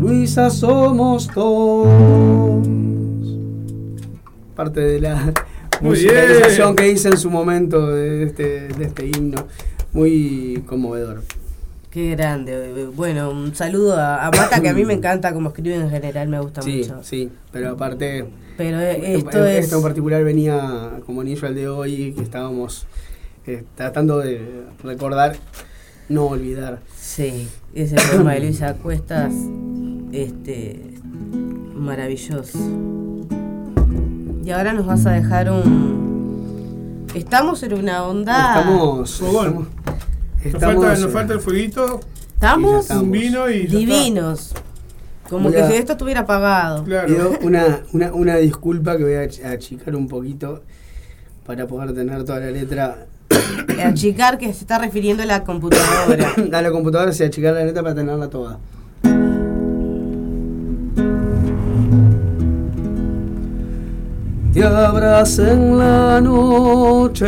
[SPEAKER 3] Luisa somos todos. Parte de la musicalización que hice en su momento de este, de este himno. Muy conmovedor.
[SPEAKER 4] Qué grande. Bueno, un saludo a, a Mata, que a mí me <coughs> encanta como escribe en general, me gusta
[SPEAKER 3] Sí,
[SPEAKER 4] mucho.
[SPEAKER 3] sí, pero aparte,
[SPEAKER 4] Pero eh, esto
[SPEAKER 3] en-
[SPEAKER 4] es...
[SPEAKER 3] esto en particular venía como anillo al de hoy, que estábamos eh, tratando de recordar, no olvidar.
[SPEAKER 4] Sí, ese poema de Luisa Cuestas, este, maravilloso. Y ahora nos vas a dejar un... Estamos en una onda...
[SPEAKER 3] Estamos. Estamos,
[SPEAKER 2] Nos falta, nos falta el fueguito,
[SPEAKER 4] Estamos
[SPEAKER 2] un vino y ya
[SPEAKER 4] divinos. Como que si esto estuviera apagado.
[SPEAKER 3] pido
[SPEAKER 2] Claro.
[SPEAKER 3] una, una, una disculpa que voy a ach- achicar un poquito para poder tener toda la letra. <coughs>
[SPEAKER 4] Achicar que se está refiriendo a la computadora. <coughs>
[SPEAKER 3] A la computadora se achicar la letra para tenerla toda. Te abracé en la noche,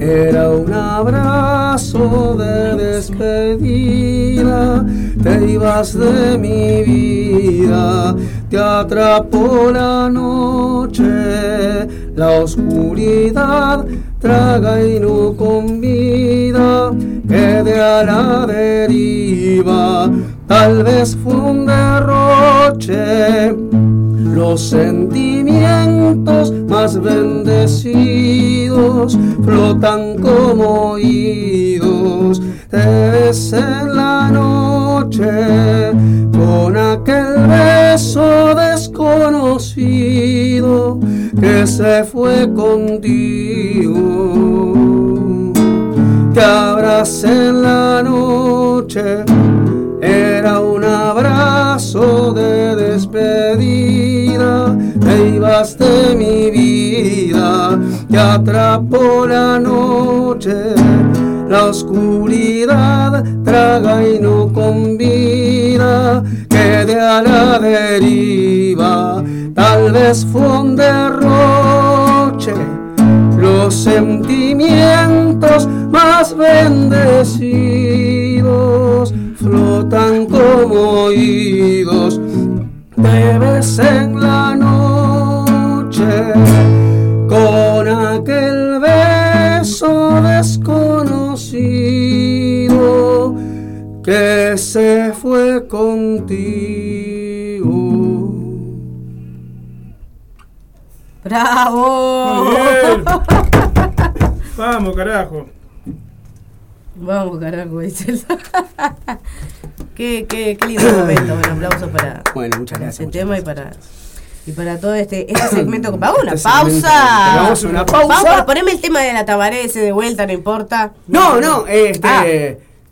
[SPEAKER 3] era un abrazo de despedida, te ibas de mi vida, te atrapó la noche, la oscuridad traga y no convida, quedé a la deriva, tal vez fue un derroche los sentimientos más bendecidos flotan como oídos. Te ves en la noche con aquel beso desconocido que se fue contigo. Te abracé en la noche era un abrazo de despedida, te de mi vida, te atrapó la noche, la oscuridad traga y no convida, quedé a la deriva, tal vez fue un derroche los sentimientos más bendecidos flotan como oídos. Te ves en la que se fue contigo.
[SPEAKER 4] ¡Bravo! <laughs>
[SPEAKER 2] Vamos, carajo.
[SPEAKER 4] Vamos, carajo, dice el- <laughs> qué, qué, qué lindo momento. Un aplauso para,
[SPEAKER 3] Bueno, muchas
[SPEAKER 4] para
[SPEAKER 3] gracias,
[SPEAKER 4] ese
[SPEAKER 3] muchas
[SPEAKER 4] tema y para y para todo este, este <coughs> segmento. Vamos a una
[SPEAKER 3] Este segmento.
[SPEAKER 4] pausa.
[SPEAKER 3] Vamos a una pausa.
[SPEAKER 4] Vamos, pero poneme el tema de la tabaré ese de vuelta, no importa.
[SPEAKER 3] No, no, este.
[SPEAKER 4] Ah.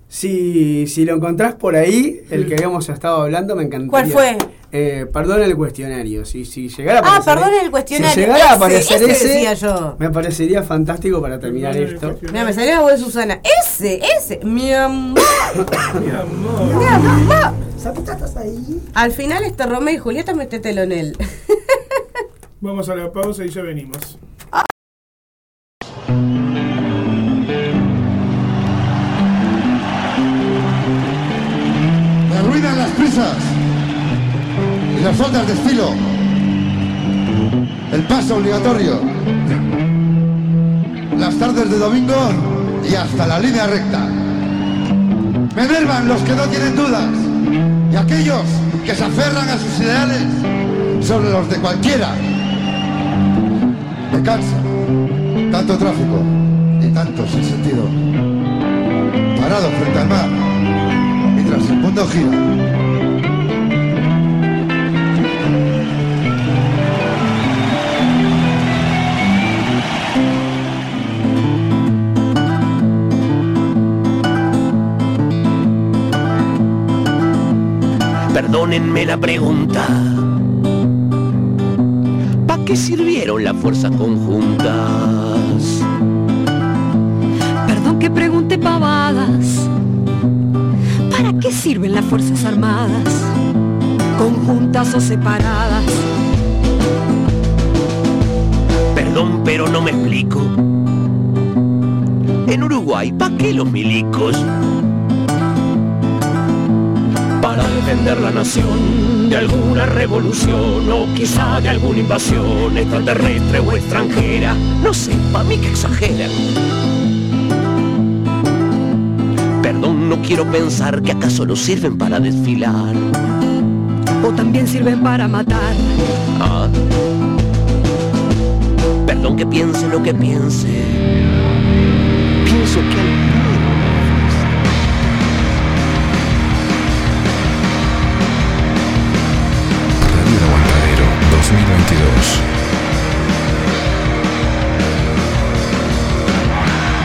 [SPEAKER 3] Si, si lo encontrás por ahí, el que habíamos estado hablando, me encantaría.
[SPEAKER 4] ¿Cuál fue?
[SPEAKER 3] Eh, perdón el cuestionario. Si, si llegara a
[SPEAKER 4] Ah,
[SPEAKER 3] aparecer.
[SPEAKER 4] perdón el cuestionario.
[SPEAKER 3] Si llegara a
[SPEAKER 4] Ese,
[SPEAKER 3] aparecer
[SPEAKER 4] ese
[SPEAKER 3] ese,
[SPEAKER 4] decía yo.
[SPEAKER 3] me parecería fantástico para terminar
[SPEAKER 2] Perdón
[SPEAKER 3] esto.
[SPEAKER 4] Mira, me salió la voz de Susana. Ese, ese, mi amor.
[SPEAKER 2] Mi amor.
[SPEAKER 4] Mi amor. Al final este Romeo y Julieta métetelo en él.
[SPEAKER 2] Vamos a la pausa y ya venimos.
[SPEAKER 11] Estilo. El paso obligatorio. Las tardes de domingo y hasta la línea recta. Me enervan los que no tienen dudas y aquellos que se aferran a sus ideales sobre los de cualquiera. Me cansa tanto tráfico y tanto sin sentido. Parado frente al mar mientras el mundo gira.
[SPEAKER 12] Perdónenme la pregunta. ¿Para qué sirvieron las fuerzas conjuntas?
[SPEAKER 13] Perdón que pregunte pavadas. ¿Para qué sirven las Fuerzas Armadas? Conjuntas o separadas.
[SPEAKER 12] Perdón, pero no me explico. En Uruguay, ¿para qué los milicos? Para defender la nación de alguna revolución o quizá de alguna invasión extraterrestre o extranjera. No sé, para mí que exageran. Perdón, no quiero pensar que acaso lo sirven para desfilar.
[SPEAKER 13] O también sirven para matar.
[SPEAKER 12] Ah. Perdón que piense lo que piense. Pienso que
[SPEAKER 1] 2022.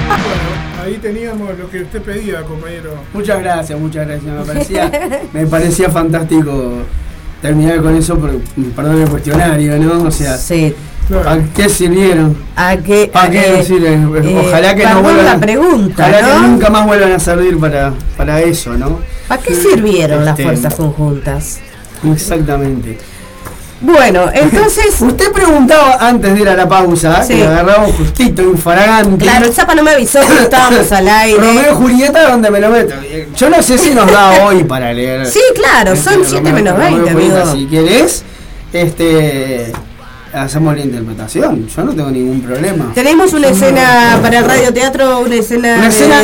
[SPEAKER 2] Bueno, ahí teníamos lo que usted pedía, compañero.
[SPEAKER 3] Muchas gracias, muchas gracias. Me parecía, me parecía fantástico terminar con eso, por, perdón el cuestionario, ¿no? O sea, ¿a qué sirvieron?
[SPEAKER 4] ¿A qué,
[SPEAKER 3] ¿Para qué
[SPEAKER 4] eh,
[SPEAKER 3] sirven?
[SPEAKER 4] eh,
[SPEAKER 3] Ojalá que no vuelvan.
[SPEAKER 4] la pregunta,
[SPEAKER 3] Ojalá que
[SPEAKER 4] ¿no?
[SPEAKER 3] nunca más vuelvan a servir para, para eso, ¿no?
[SPEAKER 4] ¿Para qué sirvieron las
[SPEAKER 3] Este,
[SPEAKER 4] fuerzas conjuntas?
[SPEAKER 3] Exactamente.
[SPEAKER 4] Bueno, entonces. <laughs>
[SPEAKER 3] Usted preguntaba antes de ir a la pausa,
[SPEAKER 4] Sí.
[SPEAKER 3] que lo agarramos justito, infragante.
[SPEAKER 4] Claro, el Zapa no me avisó que <laughs> estábamos al aire.
[SPEAKER 3] Romeo Julieta, ¿dónde me lo meto? Yo no sé si nos da <laughs> hoy para leer.
[SPEAKER 4] Sí, claro, son
[SPEAKER 3] Este,
[SPEAKER 4] 7
[SPEAKER 3] Romeo-
[SPEAKER 4] menos
[SPEAKER 3] Romeo y
[SPEAKER 4] 20,
[SPEAKER 3] Julieta,
[SPEAKER 4] amigo.
[SPEAKER 3] Si querés, este, hacemos la interpretación. Yo no tengo ningún problema.
[SPEAKER 4] Tenemos una escena para el radioteatro, una escena.
[SPEAKER 3] Una
[SPEAKER 4] de-
[SPEAKER 3] escena,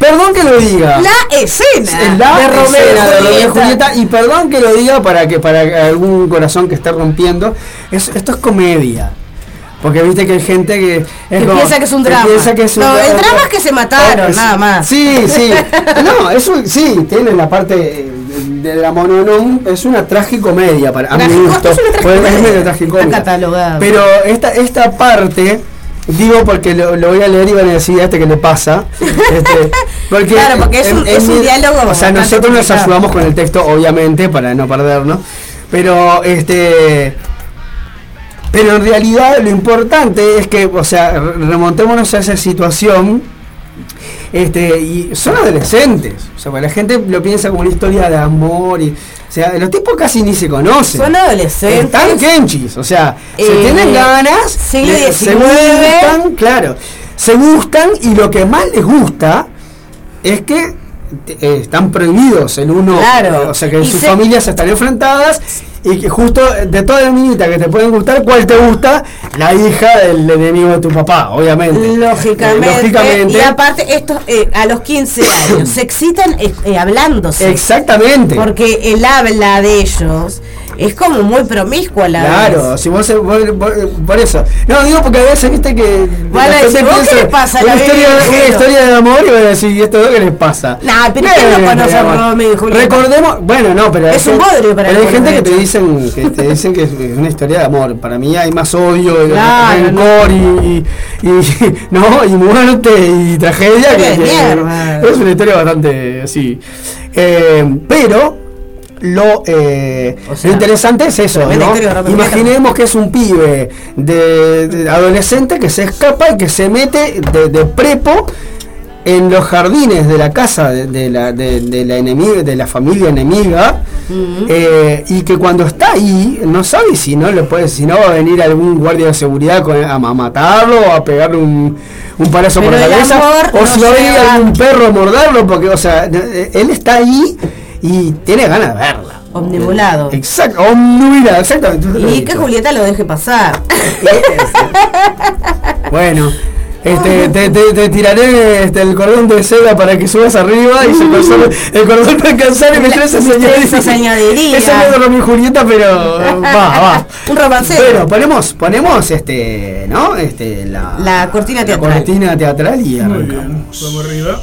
[SPEAKER 3] perdón que lo diga.
[SPEAKER 4] La escena
[SPEAKER 3] Es la
[SPEAKER 4] de Romeo
[SPEAKER 3] escena de
[SPEAKER 4] y
[SPEAKER 3] Romeo y
[SPEAKER 4] Julieta.
[SPEAKER 3] Y perdón que lo diga para que para algún corazón que esté rompiendo es, esto es comedia porque viste que hay gente que es
[SPEAKER 4] Que
[SPEAKER 3] como-
[SPEAKER 4] piensa que es un drama.
[SPEAKER 3] que es un
[SPEAKER 4] No, el
[SPEAKER 3] drama.
[SPEAKER 4] drama es que se mataron, nada más.
[SPEAKER 3] sí sí <laughs> no es un- sí tiene la parte de, de la mononón es una tragicomedia para a mi gusto
[SPEAKER 4] es una tragicomedia.
[SPEAKER 3] pero esta esta parte Digo porque lo, lo voy a leer y van a decir a este que le pasa. <laughs> Este, porque
[SPEAKER 4] Claro, porque es un- es un diálogo
[SPEAKER 3] O sea, nosotros nos ayudamos con el texto, obviamente, para no perdernos. Pero este. Pero en realidad lo importante es que, o sea, re- remontémonos a esa situación. Este, y son adolescentes. O sea, la gente lo piensa como una historia de amor. Y, o sea, los tipos casi ni se conocen.
[SPEAKER 4] Son adolescentes.
[SPEAKER 3] Están kenchis. O sea, se
[SPEAKER 4] Eh,
[SPEAKER 3] tienen ganas.
[SPEAKER 4] siglo
[SPEAKER 3] se gustan, claro. Se gustan y lo que más les gusta es que eh, están prohibidos el uno.
[SPEAKER 4] Claro.
[SPEAKER 3] eh, o sea, que sus
[SPEAKER 4] se-
[SPEAKER 3] familias están enfrentadas. Y que justo de todas las niñitas que te pueden gustar, ¿cuál te gusta? La hija del enemigo de tu papá, obviamente.
[SPEAKER 4] Lógicamente.
[SPEAKER 3] Eh, lógicamente.
[SPEAKER 4] Y aparte, estos eh, a los 15 <coughs> años se excitan eh, eh, hablándose.
[SPEAKER 3] Exactamente.
[SPEAKER 4] Porque el habla de ellos es como muy promiscua la
[SPEAKER 3] Claro, si vos, vos- vos- por eso. No, digo porque a veces viste que.
[SPEAKER 4] Van a decir, ¿vos qué les pasa a la
[SPEAKER 3] Una historia, una historia de amor y van a decir, ¿y esto dos qué les pasa?
[SPEAKER 4] Nah, pero ¿quién no conoce a Romeo y Julieta?
[SPEAKER 3] Recordemos, bueno, no, pero.
[SPEAKER 4] Es un bodrio para
[SPEAKER 3] Pero hay gente que te dicen que te dicen que es una historia de amor. Para mí hay más odio, y
[SPEAKER 4] Claro,
[SPEAKER 3] rencor y, y, y- <laughs> no, y muerte y tragedia. Que- que- es una historia bastante así. Eh, pero lo, eh, lo interesante es eso, ¿no? Imaginemos que es un pibe de, de adolescente que se escapa y que se mete de, de prepo en los jardines de la casa de, de la, de, de la enemiga, de la familia enemiga eh, y que cuando está ahí no sabe si no le puede si no va a venir algún guardia de seguridad con- a, ma- matarlo o a pegarle un, un palazo por la cabeza o
[SPEAKER 4] no
[SPEAKER 3] si va a venir algún perro a morderlo porque o sea él está ahí y tiene ganas de verla
[SPEAKER 4] Omnibulado.
[SPEAKER 3] exacto omnibulado exactamente
[SPEAKER 4] Y que
[SPEAKER 3] dicho.
[SPEAKER 4] Julieta lo deje pasar. <laughs>
[SPEAKER 3] Bueno, este, te, te- te tiraré este, el cordón de seda para que subas arriba y se cordón- <laughs> el cordón para alcanzar y me traes esa
[SPEAKER 4] Esa señorería.
[SPEAKER 3] Esa no es de Romeo y Julieta, pero <laughs> va, va.
[SPEAKER 4] Un romancero.
[SPEAKER 3] Pero ponemos, ponemos este, ¿no? Este, la,
[SPEAKER 4] La cortina
[SPEAKER 3] la
[SPEAKER 4] teatral.
[SPEAKER 3] cortina teatral y
[SPEAKER 2] Muy
[SPEAKER 3] arrancamos.
[SPEAKER 2] bien, vamos arriba.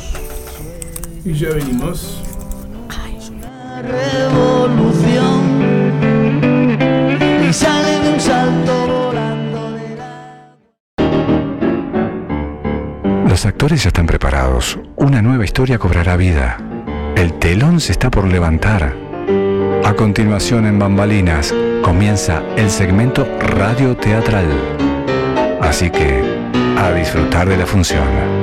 [SPEAKER 2] Y ya venimos
[SPEAKER 14] revolución y sale de un salto volando de la...
[SPEAKER 1] Los actores ya están preparados. Una nueva historia cobrará vida. El telón se está por levantar. A continuación en Bambalinas comienza el segmento Radio Teatral. Así que, a disfrutar de la función.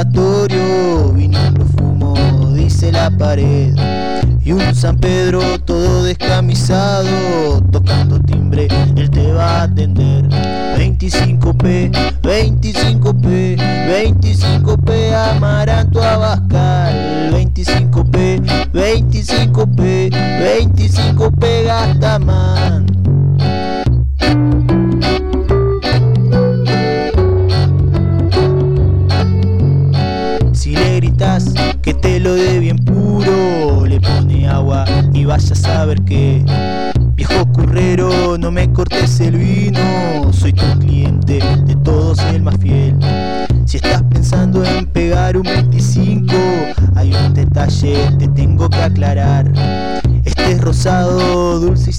[SPEAKER 15] observatorio, viniendo fumo, dice la pared. Y un San Pedro todo descamisado, tocando timbre, él te va a atender. 25P, 25P, 25P, Amaranto Abascal. 25P, 25P, 25P, Gasta más. el vino, soy tu cliente, de todos el más fiel. Si estás pensando en pegar un 25, hay un detalle, te tengo que aclarar. Este es rosado, dulce y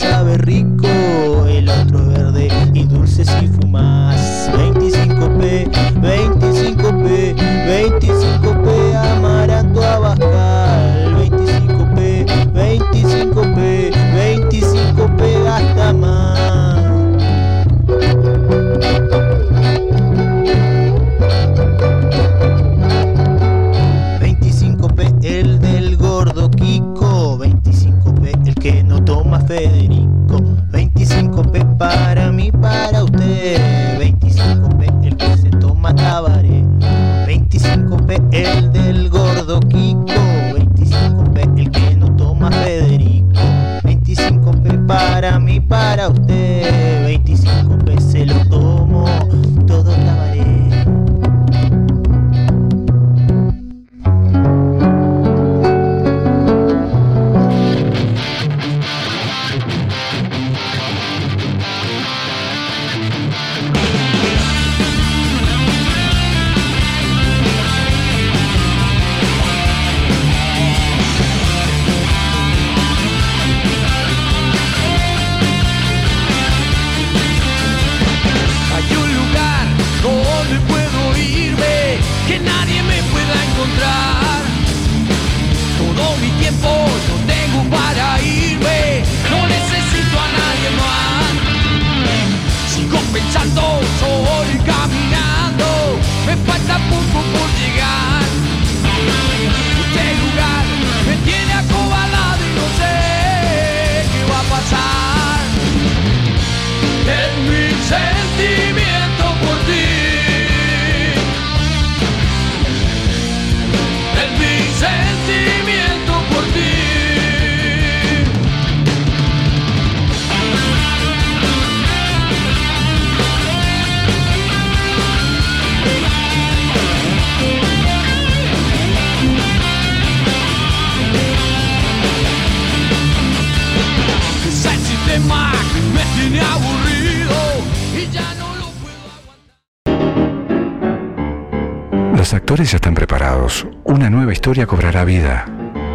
[SPEAKER 1] Los actores ya están preparados. Una nueva historia cobrará vida.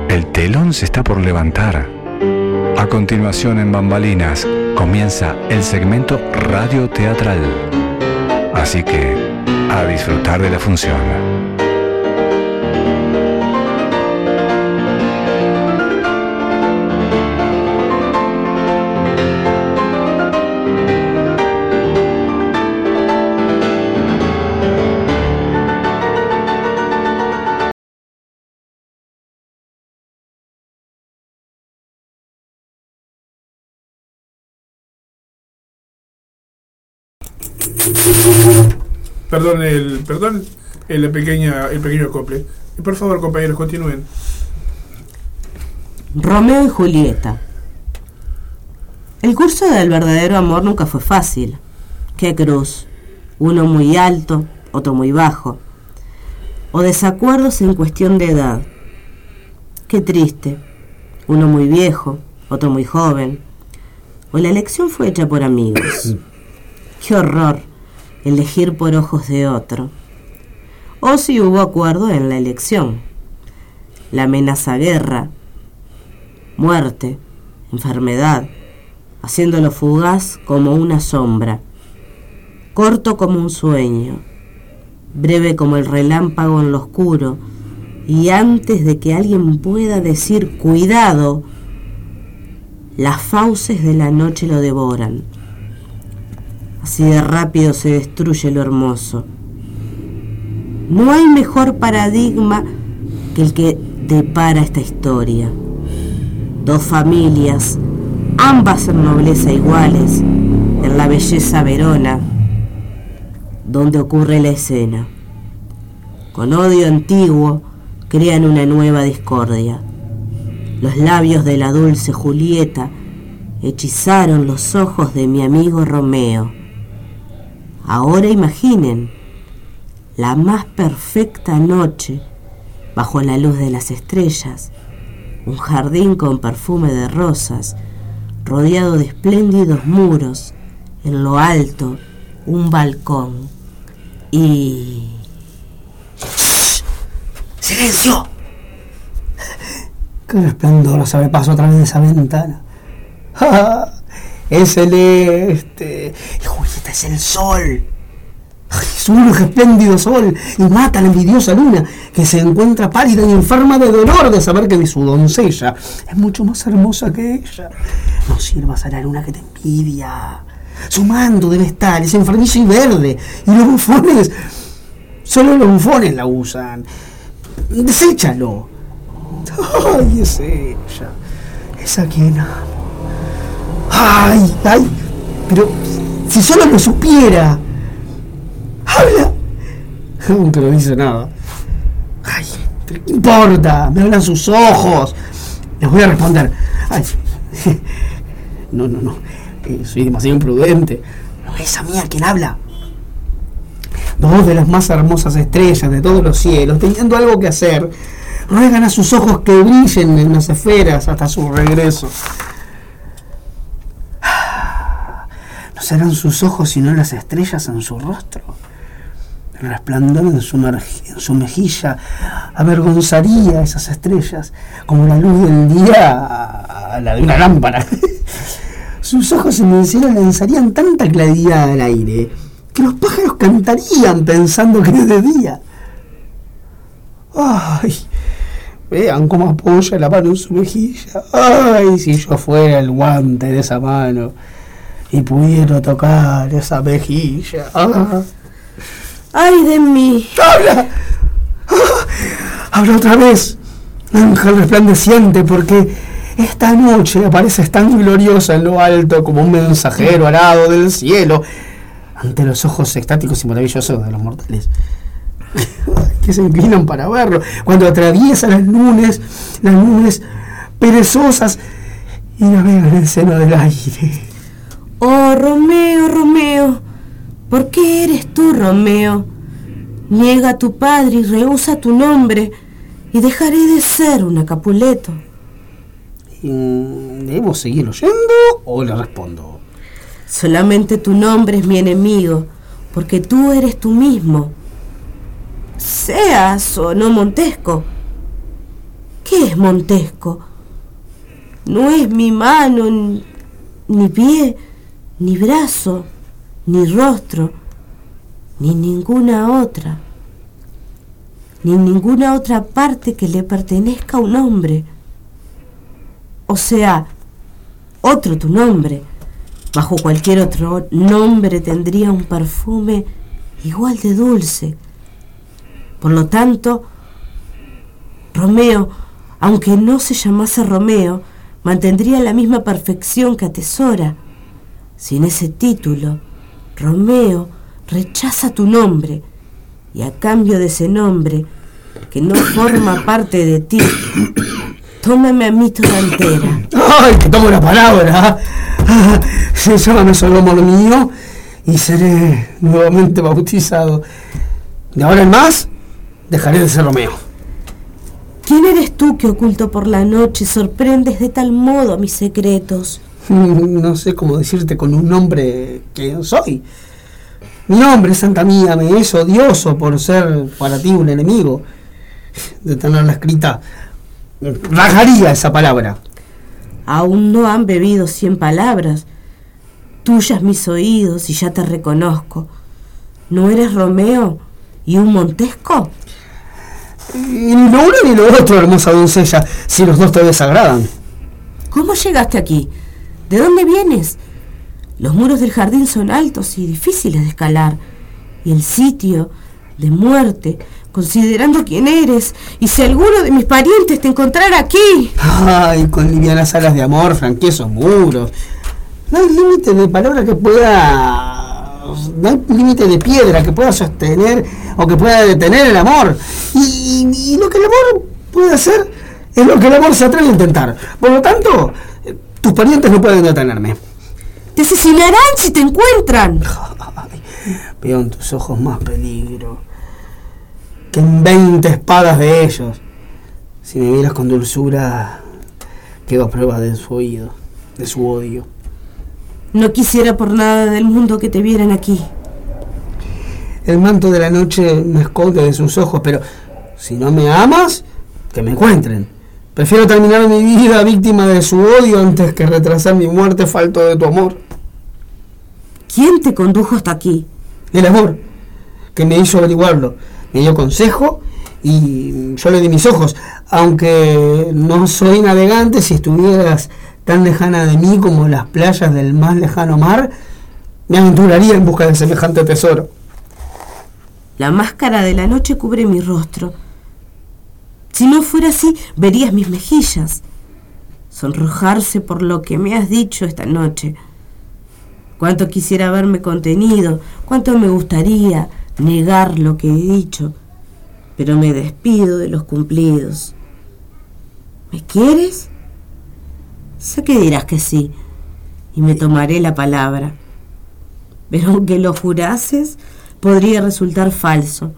[SPEAKER 1] El telón se está por levantar. A continuación en Bambalinas comienza el segmento radio teatral. Así que a disfrutar de la función.
[SPEAKER 2] Perdón el, perdón el pequeña, el pequeño acople. Y por favor, compañeros, continúen.
[SPEAKER 4] Romeo y Julieta. El curso del verdadero amor nunca fue fácil. Qué cruz. Uno muy alto, otro muy bajo. O desacuerdos en cuestión de edad. Qué triste. Uno muy viejo, otro muy joven. O la elección fue hecha por amigos. <coughs> Qué horror elegir por ojos de otro. O si hubo acuerdo en la elección. La amenaza guerra, muerte, enfermedad, haciéndolo fugaz como una sombra, corto como un sueño, breve como el relámpago en lo oscuro, y antes de que alguien pueda decir cuidado, las fauces de la noche lo devoran. Así de rápido se destruye lo hermoso. No hay mejor paradigma que el que depara esta historia. Dos familias, ambas en nobleza iguales, en la belleza Verona, donde ocurre la escena. Con odio antiguo crean una nueva discordia. Los labios de la dulce Julieta hechizaron los ojos de mi amigo Romeo. Ahora imaginen la más perfecta noche bajo la luz de las estrellas, un jardín con perfume de rosas, rodeado de espléndidos muros, en lo alto un balcón y...
[SPEAKER 3] ¡Silencio! ¡Qué resplandor se me pasó a través de esa ventana! <laughs> ¡Ah! Es celeste. Y Es el sol. Es un espléndido sol y mata a la envidiosa luna que se encuentra pálida y enferma de dolor de saber que su doncella es mucho más hermosa que ella. No sirvas a la luna que te envidia. Su manto debe estar, es enfermizo y verde. Y los bufones, solo los bufones la usan. Deséchalo. Ay, es ella. Es a quien amo. Ay, ay, pero si solo lo supiera. Habla. Aunque no dice nada. Ay, ¿qué importa? Me hablan sus ojos. Les voy a responder. Ay, <laughs> no, no, no. Eh, soy demasiado imprudente. No es a mí a quien habla. Dos de las más hermosas estrellas de todos los cielos, teniendo algo que hacer, ruegan a sus ojos que brillen en las esferas hasta su regreso. No serán sus ojos sino las estrellas en su rostro. El resplandor en su, en su mejilla avergonzaría esas estrellas como la luz del día a la de una lámpara. <laughs> Sus ojos en el cielo lanzarían tanta claridad al aire que los pájaros cantarían pensando que es de día. Ay, vean cómo apoya la mano en su mejilla. Ay, si yo fuera el guante de esa mano y pudiera tocar esa mejilla.
[SPEAKER 4] ¡Ay de mí!
[SPEAKER 3] ¡Habla! ¡Ah! Habla otra vez, ángel resplandeciente, porque esta noche apareces tan gloriosa en lo alto como un mensajero arado del cielo ante los ojos estáticos y maravillosos de los mortales <laughs> que se inclinan para verlo cuando atraviesa las nubes, las nubes perezosas y navega en el seno del aire.
[SPEAKER 4] Oh, Romeo, Romeo, ¿por qué eres tú, Romeo? Niega a tu padre y rehúsa tu nombre, y dejaré de ser una Capuleto.
[SPEAKER 3] Mm, ¿Debo seguir oyendo o le respondo?
[SPEAKER 4] Solamente tu nombre es mi enemigo, porque tú eres tú mismo. seas o no Montesco. ¿Qué es Montesco? No es mi mano, ni pie, ni brazo, ni rostro, ni ninguna otra, ni ninguna otra parte que le pertenezca a un hombre. O sea, otro tu nombre. Bajo cualquier otro nombre tendría un perfume igual de dulce. Por lo tanto, Romeo, aunque no se llamase Romeo, mantendría la misma perfección que atesora. Sin ese título, Romeo rechaza tu nombre y a cambio de ese nombre, que no forma <coughs> parte de ti, tómame a mí toda entera.
[SPEAKER 3] ¡Ay, que tomo la palabra! Se llama solo amor mío y seré nuevamente bautizado. De ahora en más, dejaré de ser Romeo.
[SPEAKER 4] ¿Quién eres tú que oculto por la noche sorprendes de tal modo mis secretos? <laughs>
[SPEAKER 3] No sé cómo decirte con un nombre que soy. Mi nombre, Santa Mía, me es odioso por ser para ti un enemigo. De tenerla escrita, rajaría esa palabra.
[SPEAKER 4] Aún no han bebido cien palabras. Tuyas mis oídos y ya te reconozco. ¿No eres Romeo y un Montesco?
[SPEAKER 3] Ni lo uno ni lo otro, hermosa doncella, si los dos te desagradan.
[SPEAKER 4] ¿Cómo llegaste aquí? ¿De dónde vienes? Los muros del jardín son altos y difíciles de escalar. Y el sitio de muerte, considerando quién eres, y si alguno de mis parientes te encontrara aquí.
[SPEAKER 3] Ay, con livianas alas de amor, franquea esos muros. No hay límite de palabra que pueda. No hay límite de piedra que pueda sostener o que pueda detener el amor. Y, y- lo que el amor puede hacer es lo que el amor se atreve a intentar. Por lo tanto, tus parientes no pueden detenerme.
[SPEAKER 4] Te asesinarán si te encuentran. <laughs>
[SPEAKER 3] Veo en tus ojos más peligro que en 20 espadas de ellos. Si me miras con dulzura, quedo a prueba de su oído, de su odio.
[SPEAKER 4] No quisiera por nada del mundo que te vieran aquí.
[SPEAKER 3] El manto de la noche me esconde de sus ojos, pero si no me amas, que me encuentren. Prefiero terminar mi vida víctima de su odio antes que retrasar mi muerte falto de tu amor.
[SPEAKER 4] ¿Quién te condujo hasta aquí?
[SPEAKER 3] El amor, que me hizo averiguarlo. Me dio consejo y yo le di mis ojos. Aunque no soy navegante, si estuvieras tan lejana de mí como las playas del más lejano mar, me aventuraría en busca de semejante tesoro.
[SPEAKER 4] La máscara de la noche cubre mi rostro. Si no fuera así, verías mis mejillas. Sonrojarse por lo que me has dicho esta noche. Cuánto quisiera haberme contenido, cuánto me gustaría negar lo que he dicho, pero me despido de los cumplidos. ¿Me quieres? Sé que dirás que sí, y me tomaré la palabra. Pero aunque lo jurases, podría resultar falso.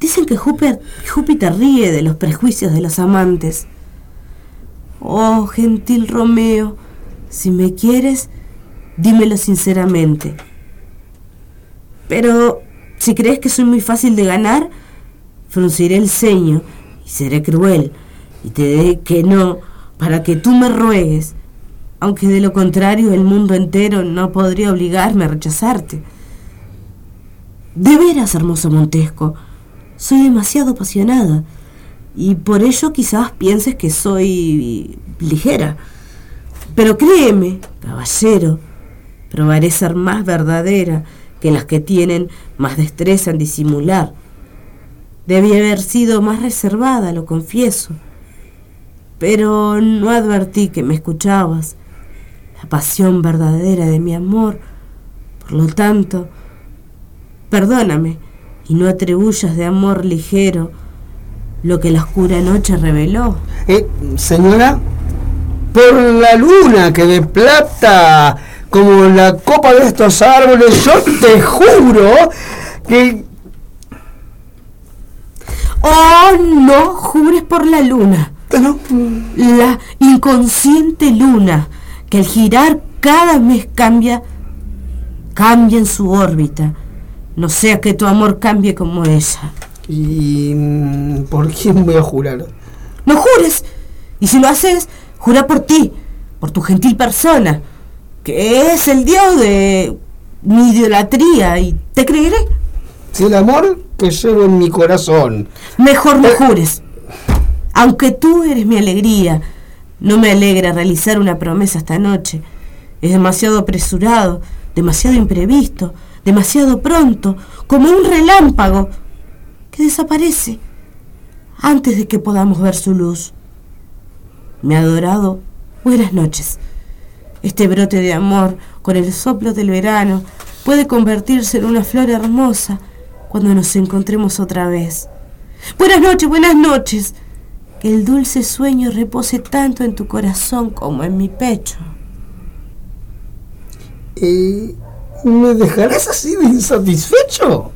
[SPEAKER 4] Dicen que Júpiter, Júpiter ríe de los prejuicios de los amantes. Oh, gentil Romeo, si me quieres, dímelo sinceramente. Pero si crees que soy muy fácil de ganar, frunciré el ceño y seré cruel y te diré que no para que tú me ruegues, aunque de lo contrario el mundo entero no podría obligarme a rechazarte. De veras, hermoso Montesco, soy demasiado apasionada y por ello quizás pienses que soy ligera. Pero créeme, caballero, probaré ser más verdadera que las que tienen más destreza en disimular. Debí haber sido más reservada, lo confieso, pero no advertí que me escuchabas, la pasión verdadera de mi amor. Por lo tanto, perdóname y no atribuyas de amor ligero lo que la oscura noche reveló.
[SPEAKER 3] Eh, señora, por la luna que de plata como la copa de estos árboles, yo te juro que
[SPEAKER 4] Oh, no jures por la luna. La inconsciente luna, que al girar cada mes cambia, cambia en su órbita, No sea que tu amor cambie como ella.
[SPEAKER 3] ¿Y por quién voy a jurar?
[SPEAKER 4] No jures. Y si lo haces, jura por ti, por tu gentil persona, que es el dios de mi idolatría y te creeré.
[SPEAKER 3] Si el amor que llevo en mi corazón.
[SPEAKER 4] Mejor no jures. Aunque tú eres mi alegría, no me alegra realizar una promesa esta noche. Es demasiado apresurado, demasiado imprevisto, demasiado pronto, como un relámpago que desaparece antes de que podamos ver su luz. Mi adorado, buenas noches. Este brote de amor, con el soplo del verano, puede convertirse en una flor hermosa cuando nos encontremos otra vez. Buenas noches, buenas noches. Que el dulce sueño repose tanto en tu corazón como en mi pecho.
[SPEAKER 3] ¿Y me dejarás así de insatisfecho?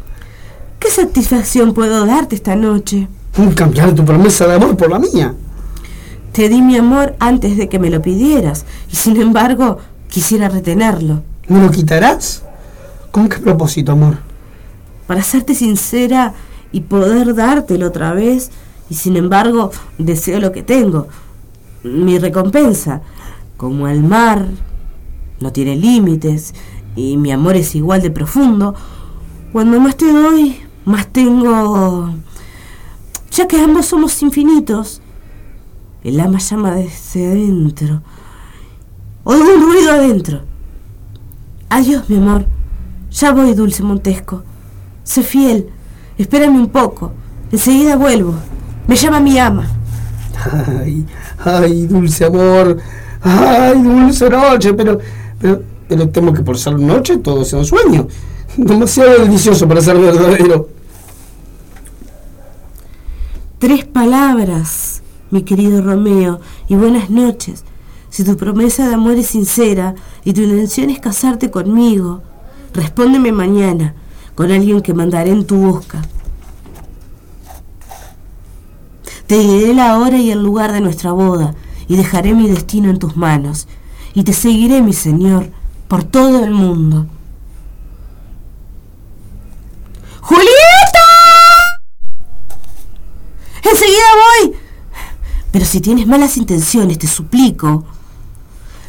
[SPEAKER 4] ¿Qué satisfacción puedo darte esta noche?
[SPEAKER 3] Cambiar tu promesa de amor por la mía.
[SPEAKER 4] Te di mi amor antes de que me lo pidieras y sin embargo quisiera retenerlo.
[SPEAKER 3] ¿Me lo quitarás? ¿Con qué propósito, amor?
[SPEAKER 4] Para serte sincera y poder dártelo otra vez y sin embargo deseo lo que tengo. Mi recompensa, como el mar, no tiene límites y mi amor es igual de profundo. Cuando más te doy, más tengo... Ya que ambos somos infinitos, el ama llama desde adentro. Oigo un ruido adentro. Adiós, mi amor. Ya voy, Dulce Montesco. Sé fiel. Espérame un poco. Enseguida vuelvo. Me llama mi ama.
[SPEAKER 3] Ay, ay, dulce amor. Ay, dulce noche, pero, pero temo que por ser noche todo sea un sueño. <laughs> Demasiado delicioso para ser verdadero.
[SPEAKER 4] Tres palabras, mi querido Romeo, y buenas noches. Si tu promesa de amor es sincera y tu intención es casarte conmigo, respóndeme mañana con alguien que mandaré en tu busca. Te diré la hora y el lugar de nuestra boda y dejaré mi destino en tus manos. Y te seguiré, mi Señor, por todo el mundo. ¡Julieta! Enseguida voy. Pero si tienes malas intenciones, te suplico.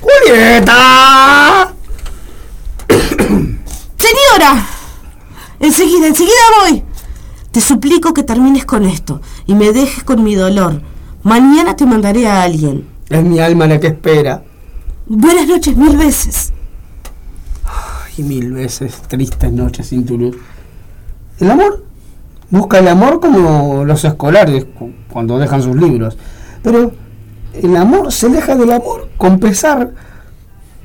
[SPEAKER 3] ¡Julieta!
[SPEAKER 4] Señora, enseguida, enseguida voy. Te suplico que termines con esto y me dejes con mi dolor. Mañana te mandaré a alguien.
[SPEAKER 3] Es mi alma la que espera.
[SPEAKER 4] Buenas noches mil veces.
[SPEAKER 3] Y mil veces tristes noches sin tu luz. El amor. Busca el amor como los escolares cu- cuando dejan sus libros. Pero el amor se aleja del amor con pesar.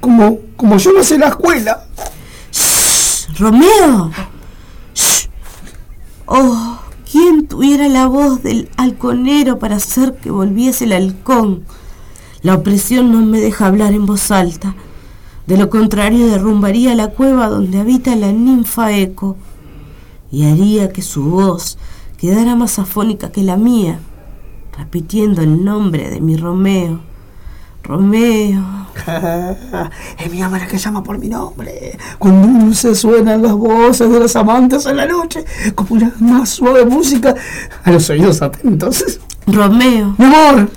[SPEAKER 3] Como, como yo no sé la escuela.
[SPEAKER 4] Romeo. Shh. Oh, ¿quién tuviera la voz del halconero para hacer que volviese el halcón? La opresión no me deja hablar en voz alta. De lo contrario, derrumbaría la cueva donde habita la ninfa Eco y haría que su voz quedara más afónica que la mía, repitiendo el nombre de mi Romeo. Romeo.
[SPEAKER 3] es mi ama la que llama por mi nombre. Cuando dulce suenan las voces de los amantes en la noche, como la más suave música a los oídos atentos.
[SPEAKER 4] Romeo.
[SPEAKER 3] Mi amor.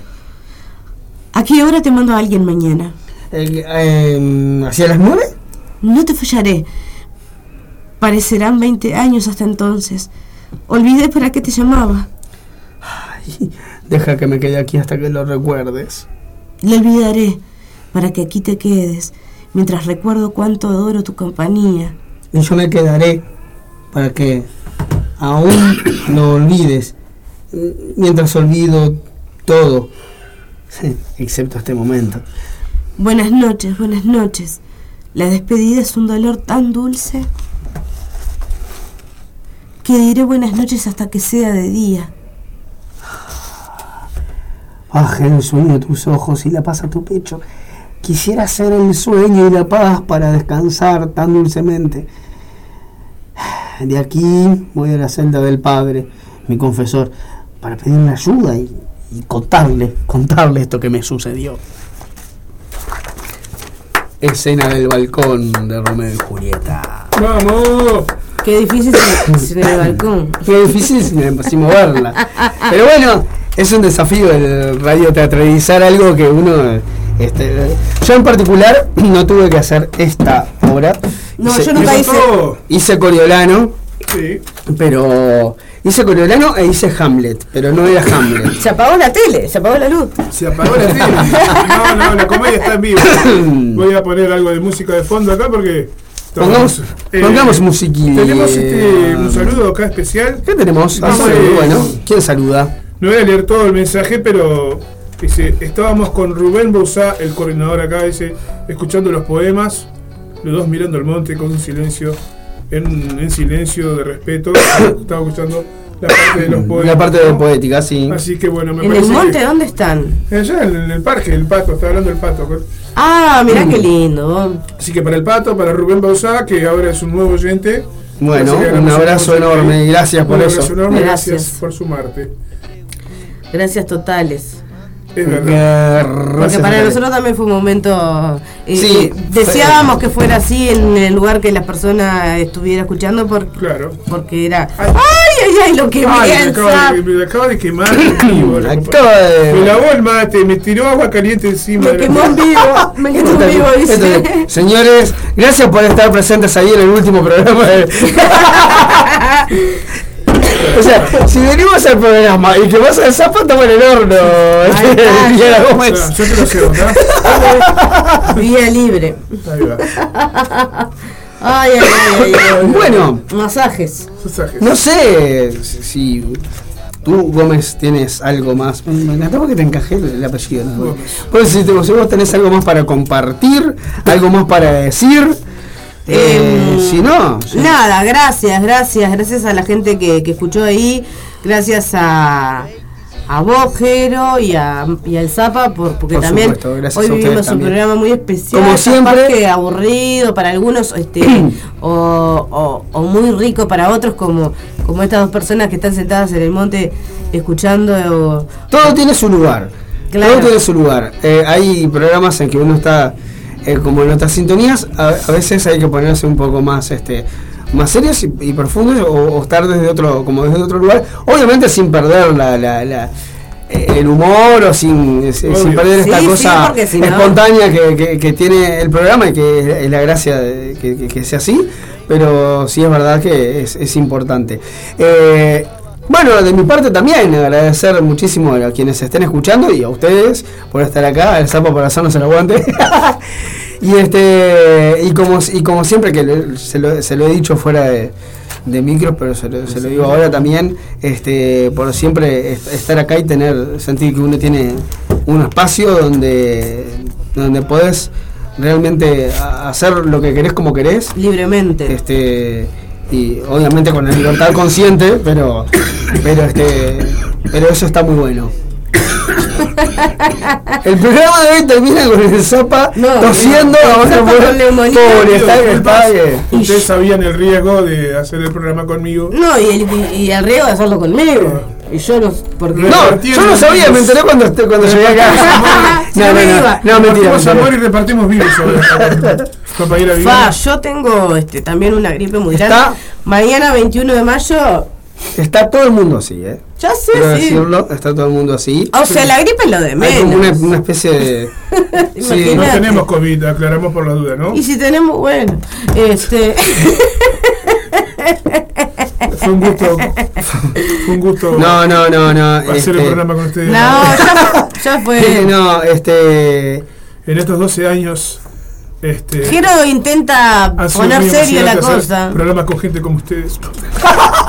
[SPEAKER 4] ¿A qué hora te mando a alguien mañana?
[SPEAKER 3] Eh, ¿Hacia las nueve?
[SPEAKER 4] No te fallaré. Parecerán 20 años hasta entonces. Olvidé para qué te llamaba.
[SPEAKER 3] Ay, deja que me quede aquí hasta que lo recuerdes.
[SPEAKER 4] Lo olvidaré para que aquí te quedes, mientras recuerdo cuánto adoro tu compañía.
[SPEAKER 3] Y yo me quedaré para que aún lo olvides, mientras olvido todo, <laughs> excepto este momento.
[SPEAKER 4] Buenas noches, buenas noches. La despedida es un dolor tan dulce que diré buenas noches hasta que sea de día.
[SPEAKER 3] Baja el sueño a tus ojos y la paz a tu pecho. Quisiera ser el sueño y la paz para descansar tan dulcemente. De aquí voy a la celda del Padre, mi confesor, para pedirle ayuda y, y contarle, contarle esto que me sucedió. Escena del balcón de Romeo y Julieta.
[SPEAKER 2] ¡Vamos!
[SPEAKER 4] Qué difícil sin, <laughs> el balcón.
[SPEAKER 3] Qué difícil sin, sin moverla. Pero bueno, es un desafío el radio teatralizar algo que uno. Este, yo en particular no tuve que hacer esta obra.
[SPEAKER 4] No, yo nunca hice.
[SPEAKER 3] Hice Coriolano,
[SPEAKER 2] Sí.
[SPEAKER 3] pero. Hice Coriolano e hice Hamlet, pero no era Hamlet.
[SPEAKER 4] Se apagó la tele, se apagó la luz.
[SPEAKER 2] Se apagó la tele. No, no, la comedia está en vivo. <coughs> Voy a poner algo de música de fondo acá porque.
[SPEAKER 3] Pongamos,
[SPEAKER 2] Eh,
[SPEAKER 3] pongamos musiquilla.
[SPEAKER 2] Tenemos este, un saludo acá especial.
[SPEAKER 3] ¿Qué tenemos? Ah, sí,
[SPEAKER 2] eh,
[SPEAKER 3] bueno, ¿quién saluda?
[SPEAKER 2] No voy a leer todo el mensaje, pero dice, estábamos con Rubén Bouzá, el coordinador acá, dice, escuchando los poemas, los dos mirando el monte con un silencio, en, en silencio de respeto, estaba escuchando la parte de los poemas.
[SPEAKER 3] La parte de poética, sí.
[SPEAKER 2] Así que bueno, me
[SPEAKER 4] ¿En el monte
[SPEAKER 2] que-
[SPEAKER 4] dónde están?
[SPEAKER 2] Allá en, en el parque, el pato, está hablando del pato.
[SPEAKER 4] Ah, mirá qué lindo.
[SPEAKER 2] Así que para el pato, para Rubén Bausá, que ahora es un nuevo oyente.
[SPEAKER 3] Bueno, un abrazo enorme gracias por
[SPEAKER 2] Un
[SPEAKER 3] eso.
[SPEAKER 2] abrazo enorme, gracias.
[SPEAKER 4] Gracias.
[SPEAKER 2] por sumarte.
[SPEAKER 4] Gracias totales.
[SPEAKER 2] Es verdad.
[SPEAKER 4] Porque para nosotros también fue un momento. eh,
[SPEAKER 3] Sí,
[SPEAKER 4] eh, deseábamos que fuera así en el lugar que las personas estuviera escuchando por,
[SPEAKER 2] Claro.
[SPEAKER 4] porque era. ¡Ay, ay, ay! Lo que
[SPEAKER 2] Ay, me acaba, de, me acaba de quemar en <clears throat> vivo. la
[SPEAKER 3] de-
[SPEAKER 2] Me lavó el mate, me tiró agua caliente encima.
[SPEAKER 4] Me quemó en vivo. Me <laughs> quemó en vivo, dice.
[SPEAKER 3] Señores, gracias por estar presentes ahí en el último programa. de- <laughs> o sea, si venimos al programa y que vas al zapato, estamos en el horno.
[SPEAKER 4] Ahí está.
[SPEAKER 3] Diana
[SPEAKER 2] O
[SPEAKER 3] Gómez.
[SPEAKER 2] sea, yo te lo sé, ¿verdad?
[SPEAKER 4] Vía libre.
[SPEAKER 2] Ahí va.
[SPEAKER 4] Ay, ay, ay, ay, ay.
[SPEAKER 3] Bueno,
[SPEAKER 4] Masajes.
[SPEAKER 2] Mensajes.
[SPEAKER 3] no sé si tú, Gómez, tienes algo más. Me encantó porque te encajé el, el apellido. ¿no?
[SPEAKER 2] Gómez.
[SPEAKER 3] Pues si, te- si vos tenés algo más para compartir, algo más para decir. Eh,
[SPEAKER 4] Em,
[SPEAKER 3] si no, sí.
[SPEAKER 4] Nada, gracias, gracias, gracias a la gente que, que escuchó ahí, gracias a, a vos, Jero, y, a, y al Zapa, por, porque
[SPEAKER 3] Por
[SPEAKER 4] también
[SPEAKER 3] supuesto,
[SPEAKER 4] hoy vivimos un
[SPEAKER 3] también.
[SPEAKER 4] programa muy especial,
[SPEAKER 3] Como siempre.
[SPEAKER 4] que aburrido para algunos, este, <clears throat> o, o- o muy rico para otros, como, como estas dos personas que están sentadas en el monte escuchando. o-
[SPEAKER 3] Todo tiene su lugar.
[SPEAKER 4] Claro.
[SPEAKER 3] Todo tiene su lugar. Eh, hay programas en que uno está eh, como en otras sintonías. A, a veces hay que ponerse un poco más este más serios y, y profundos o, o estar desde otro como desde otro lugar. Obviamente sin perder la, la- la- eh, el humor o sin, eh, sin perder esta
[SPEAKER 4] Sí,
[SPEAKER 3] cosa
[SPEAKER 4] porque si no-
[SPEAKER 3] espontánea que, que- que tiene el programa y que es, la gracia de que, que- que sea así. Pero sí es verdad que es, es importante. Eh, bueno, de mi parte también agradecer muchísimo a quienes estén escuchando y a ustedes por estar acá, el sapo por hacernos el aguante. <laughs> y este y como y como siempre que se, lo, se lo he dicho fuera de, de micro, pero se lo, se lo digo ahora también, este por siempre est- estar acá y tener sentir que uno tiene un espacio donde donde podés realmente hacer lo que querés como querés
[SPEAKER 4] libremente.
[SPEAKER 3] este y obviamente con la libertad consciente pero pero este pero eso está muy bueno <laughs> el programa de hoy termina con el sopa
[SPEAKER 4] No,
[SPEAKER 3] tosiendo
[SPEAKER 4] no,
[SPEAKER 3] vamos a
[SPEAKER 4] Zapa
[SPEAKER 3] poner-
[SPEAKER 4] con neumonía.
[SPEAKER 3] pobre, está que está que-
[SPEAKER 2] Ustedes sabían el riesgo de hacer el programa conmigo.
[SPEAKER 4] No, y el, y el riesgo de hacerlo conmigo. Y yo no. Porque
[SPEAKER 3] no yo no sabía me enteré cuando este- cuando llegué acá <laughs> no
[SPEAKER 4] no
[SPEAKER 3] no no mentira
[SPEAKER 2] amor y repartimos virus. <laughs> Compañera
[SPEAKER 4] Fa, yo tengo este, también una gripe muy grande. Mañana 21 de mayo,
[SPEAKER 3] está todo el mundo así eh
[SPEAKER 4] ya sé,
[SPEAKER 3] quiero
[SPEAKER 4] sí.
[SPEAKER 3] decirlo está todo el mundo así
[SPEAKER 4] O sea, la gripe es lo de
[SPEAKER 3] hay como una,
[SPEAKER 4] menos.
[SPEAKER 3] una especie de <laughs> sí,
[SPEAKER 2] No tenemos COVID, aclaramos por la duda, ¿no?
[SPEAKER 4] Y si tenemos, bueno, este. <laughs>
[SPEAKER 2] Fue un gusto. Fue un gusto
[SPEAKER 3] no no no no
[SPEAKER 2] hacer
[SPEAKER 3] este,
[SPEAKER 2] el programa con ustedes.
[SPEAKER 4] No, ya, ya
[SPEAKER 3] Sí,
[SPEAKER 4] fue.
[SPEAKER 3] no, este.
[SPEAKER 2] En estos 12 años. Este,
[SPEAKER 4] intenta poner serio la cosa.
[SPEAKER 2] Programas con gente como ustedes. <laughs>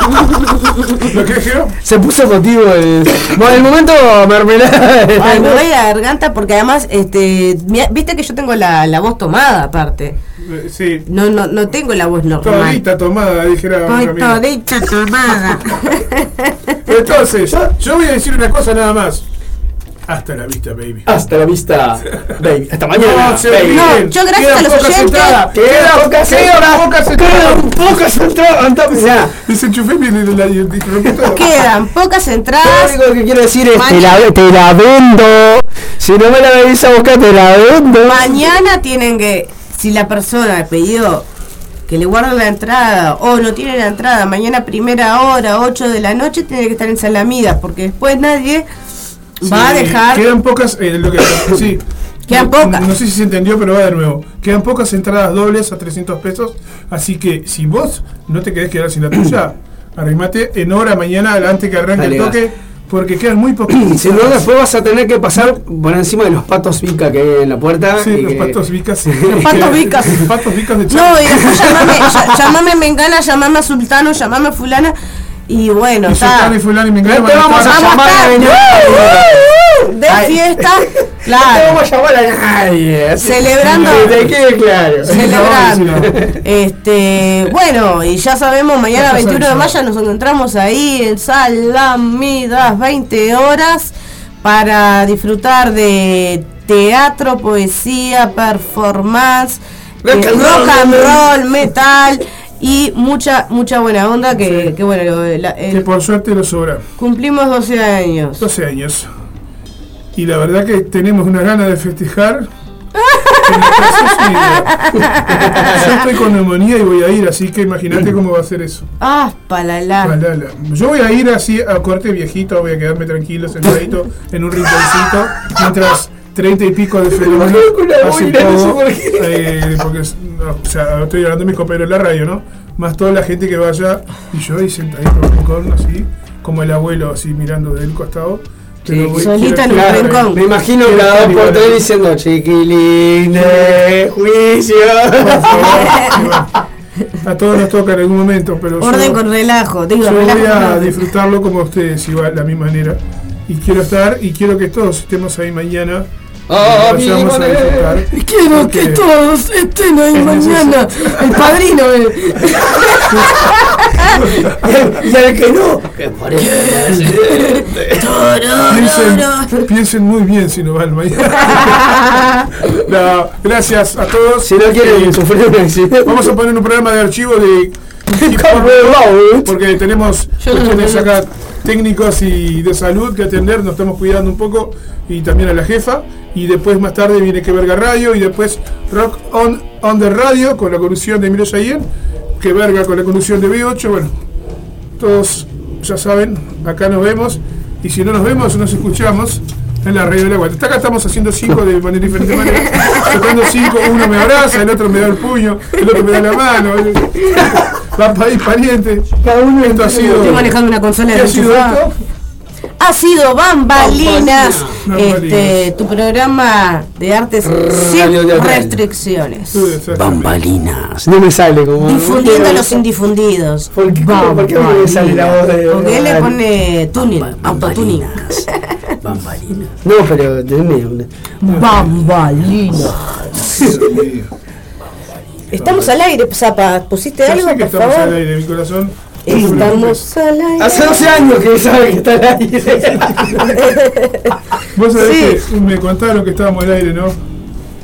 [SPEAKER 2] ¿Lo que Jero?
[SPEAKER 3] Se puso emotivo el. Bueno, el momento mermelada.
[SPEAKER 4] Ay, me voy a la <laughs> garganta porque además, este, viste que yo tengo la, la voz tomada aparte.
[SPEAKER 2] Eh, Sí.
[SPEAKER 4] No, no, no tengo la voz normal.
[SPEAKER 2] Todita tomada, dijera
[SPEAKER 4] todita tomada. <laughs>
[SPEAKER 2] Entonces, yo voy a decir una cosa nada más. Hasta la vista, baby.
[SPEAKER 3] Hasta la vista, baby. Hasta mañana.
[SPEAKER 2] No,
[SPEAKER 3] baby.
[SPEAKER 4] No, yo gracias
[SPEAKER 2] Quedan
[SPEAKER 4] a los
[SPEAKER 2] pocas
[SPEAKER 4] oyentes-
[SPEAKER 2] entradas.
[SPEAKER 3] Quedan pocas entradas.
[SPEAKER 2] pocas
[SPEAKER 3] Quedan pocas entradas.
[SPEAKER 2] Desenchufé bien.
[SPEAKER 4] Quedan pocas
[SPEAKER 3] Lo
[SPEAKER 4] entradas.
[SPEAKER 3] único que quiero decir es: te la, te la vendo. Si no me la venís a buscar, te la vendo.
[SPEAKER 4] Mañana tienen que, si la persona pidió que le guardan la entrada o no tiene la entrada, mañana primera hora, 8 de la noche, tiene que estar en Salamidas, porque después nadie va a dejar...
[SPEAKER 2] Quedan pocas. eh, lo que, <coughs> sí.
[SPEAKER 4] Quedan
[SPEAKER 2] No-
[SPEAKER 4] pocas.
[SPEAKER 2] No, sé si se entendió, pero va de nuevo. Quedan pocas entradas dobles a 300 pesos. Así que si vos no te querés quedar sin la tuya, <coughs> arrimate en hora mañana antes que arranque
[SPEAKER 3] Dale,
[SPEAKER 2] el toque. Porque quedan muy pocas. <coughs>
[SPEAKER 3] Si no, después vas a tener que pasar por encima de los patos Vica que hay en la puerta.
[SPEAKER 2] Sí,
[SPEAKER 3] y
[SPEAKER 2] los
[SPEAKER 3] que-
[SPEAKER 2] patos vicas. <laughs>
[SPEAKER 4] Los patos vicas.
[SPEAKER 2] Los patos vicas de <laughs>
[SPEAKER 4] No,
[SPEAKER 2] Chile.
[SPEAKER 4] y después llamame, ll- llamame Mengana, llamame a Sultano, llamame a Fulana. Y bueno,
[SPEAKER 2] Y y fulano y Mengana
[SPEAKER 3] No
[SPEAKER 2] van
[SPEAKER 3] te
[SPEAKER 2] a
[SPEAKER 3] vamos
[SPEAKER 2] estar-
[SPEAKER 3] a llamar a venir.
[SPEAKER 4] de fiesta,
[SPEAKER 3] No <laughs> te <laughs>
[SPEAKER 4] claro,
[SPEAKER 3] vamos a llamar a nadie. así- <laughs>
[SPEAKER 4] Celebrando.
[SPEAKER 3] Que te quede claro.
[SPEAKER 4] celebrando. Este, bueno, y ya sabemos, mañana
[SPEAKER 2] Ya
[SPEAKER 4] 21 de mayo nos encontramos ahí en Salamidas, 20 horas, para disfrutar de teatro, poesía, performance,
[SPEAKER 3] Rock
[SPEAKER 4] eh,
[SPEAKER 3] and roll. roll,
[SPEAKER 4] metal y mucha mucha buena onda que, que bueno, lo- la-
[SPEAKER 2] Que por suerte lo sobra.
[SPEAKER 4] cumplimos 12 años.
[SPEAKER 2] 12 años. Y la verdad que tenemos una gana de festejar. <laughs> Yo estoy con neumonía y voy a ir, así que imagínate cómo va a ser eso.
[SPEAKER 4] Ah, palala.
[SPEAKER 2] Palala. Yo voy a ir así a corte viejito, voy a quedarme tranquilo, sentadito en un rinconcito, mientras treinta y pico de <laughs> fenómenos hacen todo. eh, porque, o sea, estoy hablando de mis compañeros de la radio, ¿no? Más toda la gente que vaya y yo ahí sentadito en un rincón, así, como el abuelo, así mirando del costado. Pero voy-
[SPEAKER 4] solita en un rincón.
[SPEAKER 3] Me imagino cada dos por tres
[SPEAKER 2] ahí.
[SPEAKER 3] diciendo chiquilín de juicio. <laughs>
[SPEAKER 2] A todos nos toca en algún momento, pero yo-
[SPEAKER 4] Orden con relajo, digo,
[SPEAKER 2] yo
[SPEAKER 4] relajo.
[SPEAKER 2] voy a disfrutarlo como ustedes, igual, de la misma manera. Y quiero estar, y quiero que todos estemos ahí mañana. Y vayamos a
[SPEAKER 3] mi
[SPEAKER 2] disfrutar.
[SPEAKER 4] Quiero que todos estén ahí <laughs> mañana. El padrino. eh. <laughs>
[SPEAKER 3] y al que no, que.
[SPEAKER 2] Piensen, piensen muy bien si no van mañana. <laughs> No, gracias a todos.
[SPEAKER 3] Si no quieren
[SPEAKER 2] Eh,
[SPEAKER 3] sufrir un accidente.
[SPEAKER 2] Vamos a poner un programa de archivo de porque tenemos cuestiones acá técnicos y de salud que atender, nos estamos cuidando un poco y también a la jefa. Y después más tarde viene que verga radio y después rock on on the radio con la conducción de Emilio Sayer, que verga con la conducción de B8, bueno, todos ya saben, acá nos vemos y si no nos vemos nos escuchamos en la radio de la vuelta. Acá estamos haciendo cinco de manera diferente manera. Tocando cinco, uno me abraza, el otro me da el puño, el otro me da la mano. Va país pariente.
[SPEAKER 3] Cada uno
[SPEAKER 2] Esto ha sido.
[SPEAKER 4] Estoy manejando una consola
[SPEAKER 2] ¿Qué
[SPEAKER 4] de
[SPEAKER 2] ha sido esto?
[SPEAKER 4] Ha sido Bambalinas,
[SPEAKER 2] Bambalinas.
[SPEAKER 4] este, tu programa de artes sin restricciones.
[SPEAKER 3] Bambalinas. No me sale como.
[SPEAKER 4] Difundiendo a los indifundidos.
[SPEAKER 3] ¿Por qué, ¿por qué no me sale la voz de.?
[SPEAKER 4] Porque él le pone tuning, autotuning.
[SPEAKER 3] Bambalinas. No, pero tenés una.
[SPEAKER 4] Bambalinas. Estamos al aire, Zapa. ¿Pusiste
[SPEAKER 2] Ya
[SPEAKER 4] algo,
[SPEAKER 2] sé que
[SPEAKER 4] por
[SPEAKER 2] estamos al aire, mi corazón.
[SPEAKER 4] Estamos al aire.
[SPEAKER 3] Hace 12 años que sabe que está al aire. <laughs>
[SPEAKER 2] Vos sabés
[SPEAKER 4] Sí.
[SPEAKER 2] que me contaron que estábamos al aire, ¿no?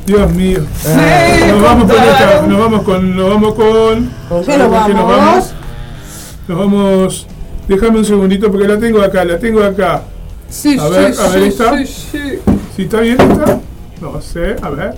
[SPEAKER 2] Dios mío. nos vamos con esta, nos vamos con, nos vamos con.
[SPEAKER 4] ¿Con qué
[SPEAKER 2] ¿sabes
[SPEAKER 4] nos vamos?
[SPEAKER 2] Nos vamos. Déjame un segundito porque la tengo acá, la tengo acá.
[SPEAKER 4] Sí,
[SPEAKER 2] A ver,
[SPEAKER 4] sí,
[SPEAKER 2] a ver
[SPEAKER 4] sí,
[SPEAKER 2] esta.
[SPEAKER 4] sí, sí.
[SPEAKER 2] ¿Sí está bien esta? No sé, a ver.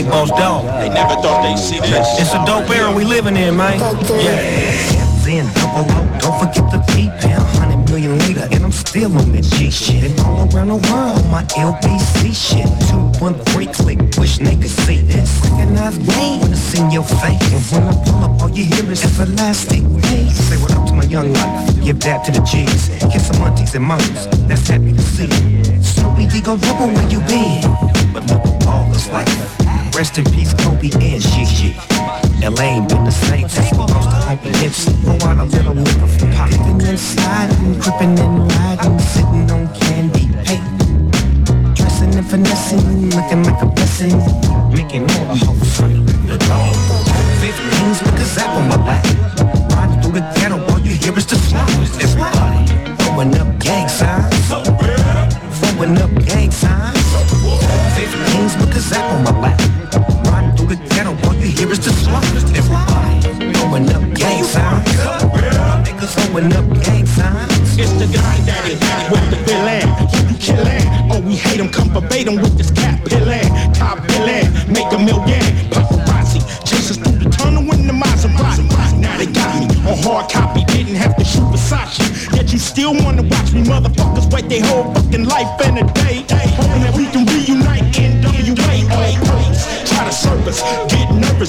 [SPEAKER 16] Big boss dog. They never thought they'd see this. It's a dope era we living in, man. Yeah.
[SPEAKER 17] Then double O, don't forget the P-Pound Hundred million later and I'm still on that G shit. And all around the world, my LBC shit. 213 click, wish they could see this. Recognize me. When it's in your face. And when I pull up, all you hear is everlasting bass Say what up to my young life, give that to the G's. Kiss some aunties and moms, that's happy to see. Snoopy Digo Double, where you been? But look at all this life Rest in peace, Kobe and Gigi. LA ain't been the we lost to Uncle Nipsey. Pour out a little liquor from pop. Creeping inside and creeping and riding, sitting on candy paint. Dressing and finessing, looking like a blessing. Making all the hoes hurt. The dog. 15s with a zap on my back. Riding through the ghetto, all you hear is the slums. Everybody throwing up gang signs. Throwing up gang signs. 15s with a zap on my back. Everybody throwing up gang throwing up gang.
[SPEAKER 18] It's the guy with the. You. Oh, we hate him. Come verbatim with this cat pillin'. Top villain. Make a million. Paparazzi. Chase us through the tunnel in the Maserati. Now they got me on hard copy. Didn't have to shoot Versace. Yet you still wanna watch me. Motherfuckers wait their whole fucking life in a day. Hoping that we can reunite to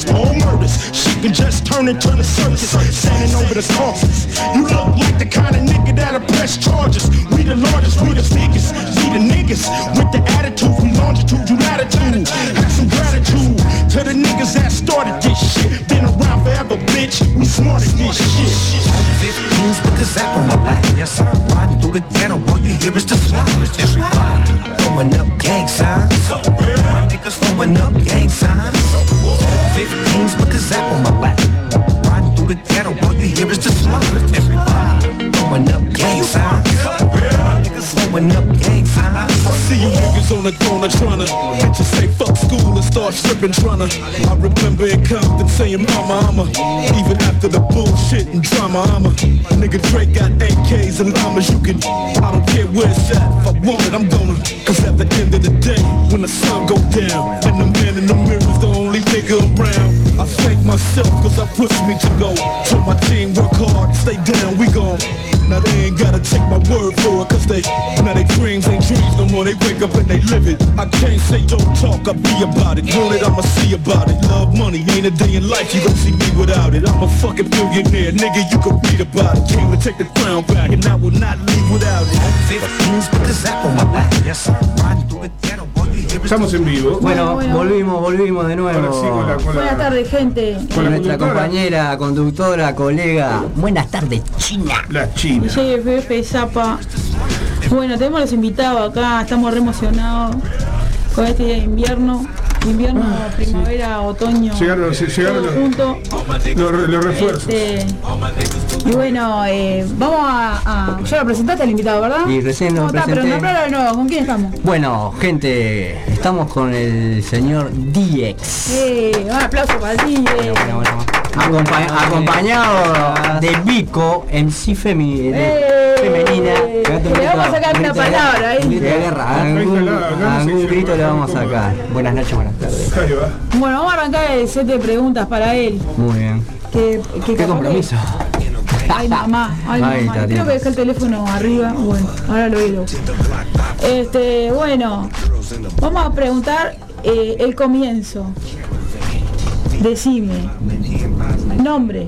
[SPEAKER 18] nervous. More murders. Shit can just turn into the circus. Standing over the corpses. You look like the kind of nigga that'll press charges. We the largest, we the biggest. We the niggas with the attitude from longitude, to latitude. Have some gratitude to the niggas that started this shit. Been around forever, bitch. We smarted this shit.
[SPEAKER 17] 15s with a zap on my back. Yes, sir. Riding through the ghetto, all you hear is the slums. Everybody throwing up gang signs. My niggas throwing up gang signs. 15s zap on my back. Riding through the ghetto, all you hear is the slums. Everybody throwing up gang signs. Niggas throwing up gang signs.
[SPEAKER 18] I see you niggas on the corner tryna Bitch you say fuck school and start stripping tryna I remember in Compton saying mama I'm a Even after the bullshit and drama I'm a Nigga Drake got AKs and llamas You can I don't care where it's at If I want it I'm gonna Cause at the end of the day When the sun go down And the man in the mirror's the only nigga around myself cause I pushed me to go. Told my team work hard, stay down, we gon' Now they ain't gotta take my word for it Cause they, now they dreams ain't dreams no more. They wake up and they live it. I can't say don't talk, I be about it. Want it, I'ma see about it. Love money, ain't a day in life you gon' see me without it. I'm a fucking billionaire, nigga you can read about it. Came to take the crown back and I will not leave without it.
[SPEAKER 17] 15s with a zap on my back. Yes, sir. Riding
[SPEAKER 2] Estamos en vivo.
[SPEAKER 19] Bueno,
[SPEAKER 20] bueno.
[SPEAKER 19] volvimos, volvimos de nuevo.
[SPEAKER 2] Ahora sí, con la- con la-
[SPEAKER 20] Buenas tardes, gente.
[SPEAKER 19] Con nuestra compañera, conductora, colega. Buenas tardes, China.
[SPEAKER 2] La China.
[SPEAKER 20] JFF, Zapa. Bueno, tenemos los invitados acá, estamos re emocionados con este día de invierno. Invierno, primavera, otoño.
[SPEAKER 2] Ah, Llegaron, sí, llegaron
[SPEAKER 20] todo
[SPEAKER 2] los-
[SPEAKER 20] junto.
[SPEAKER 2] Los, los refuerzos.
[SPEAKER 20] Este, y bueno, eh, vamos a, a- Ya lo presentaste al invitado, ¿verdad?
[SPEAKER 19] Y recién lo
[SPEAKER 20] ¿Cómo está? Pero
[SPEAKER 19] presenté.
[SPEAKER 20] nombralo de nuevo, ¿con quién estamos?
[SPEAKER 19] Bueno, gente, estamos con el señor DX.
[SPEAKER 20] Eh, un aplauso para ti. eh.
[SPEAKER 19] Acompa- acompañado de Vico, MC femi- de- femenina.
[SPEAKER 20] Le vamos a sacar una palabra ahí.
[SPEAKER 19] Grito de guerra, algún, algún grito le vamos a sacar. Buenas noches, buenas tardes.
[SPEAKER 20] Bueno, vamos a arrancar el set de preguntas para él.
[SPEAKER 19] Muy bien. Qué compromiso.
[SPEAKER 20] Ay, mamá, ay,
[SPEAKER 19] Ahí
[SPEAKER 20] mamá. Creo que dejé el teléfono arriba. Bueno, ahora lo oído. Este, bueno, vamos a preguntar eh, el comienzo. Decime, nombre,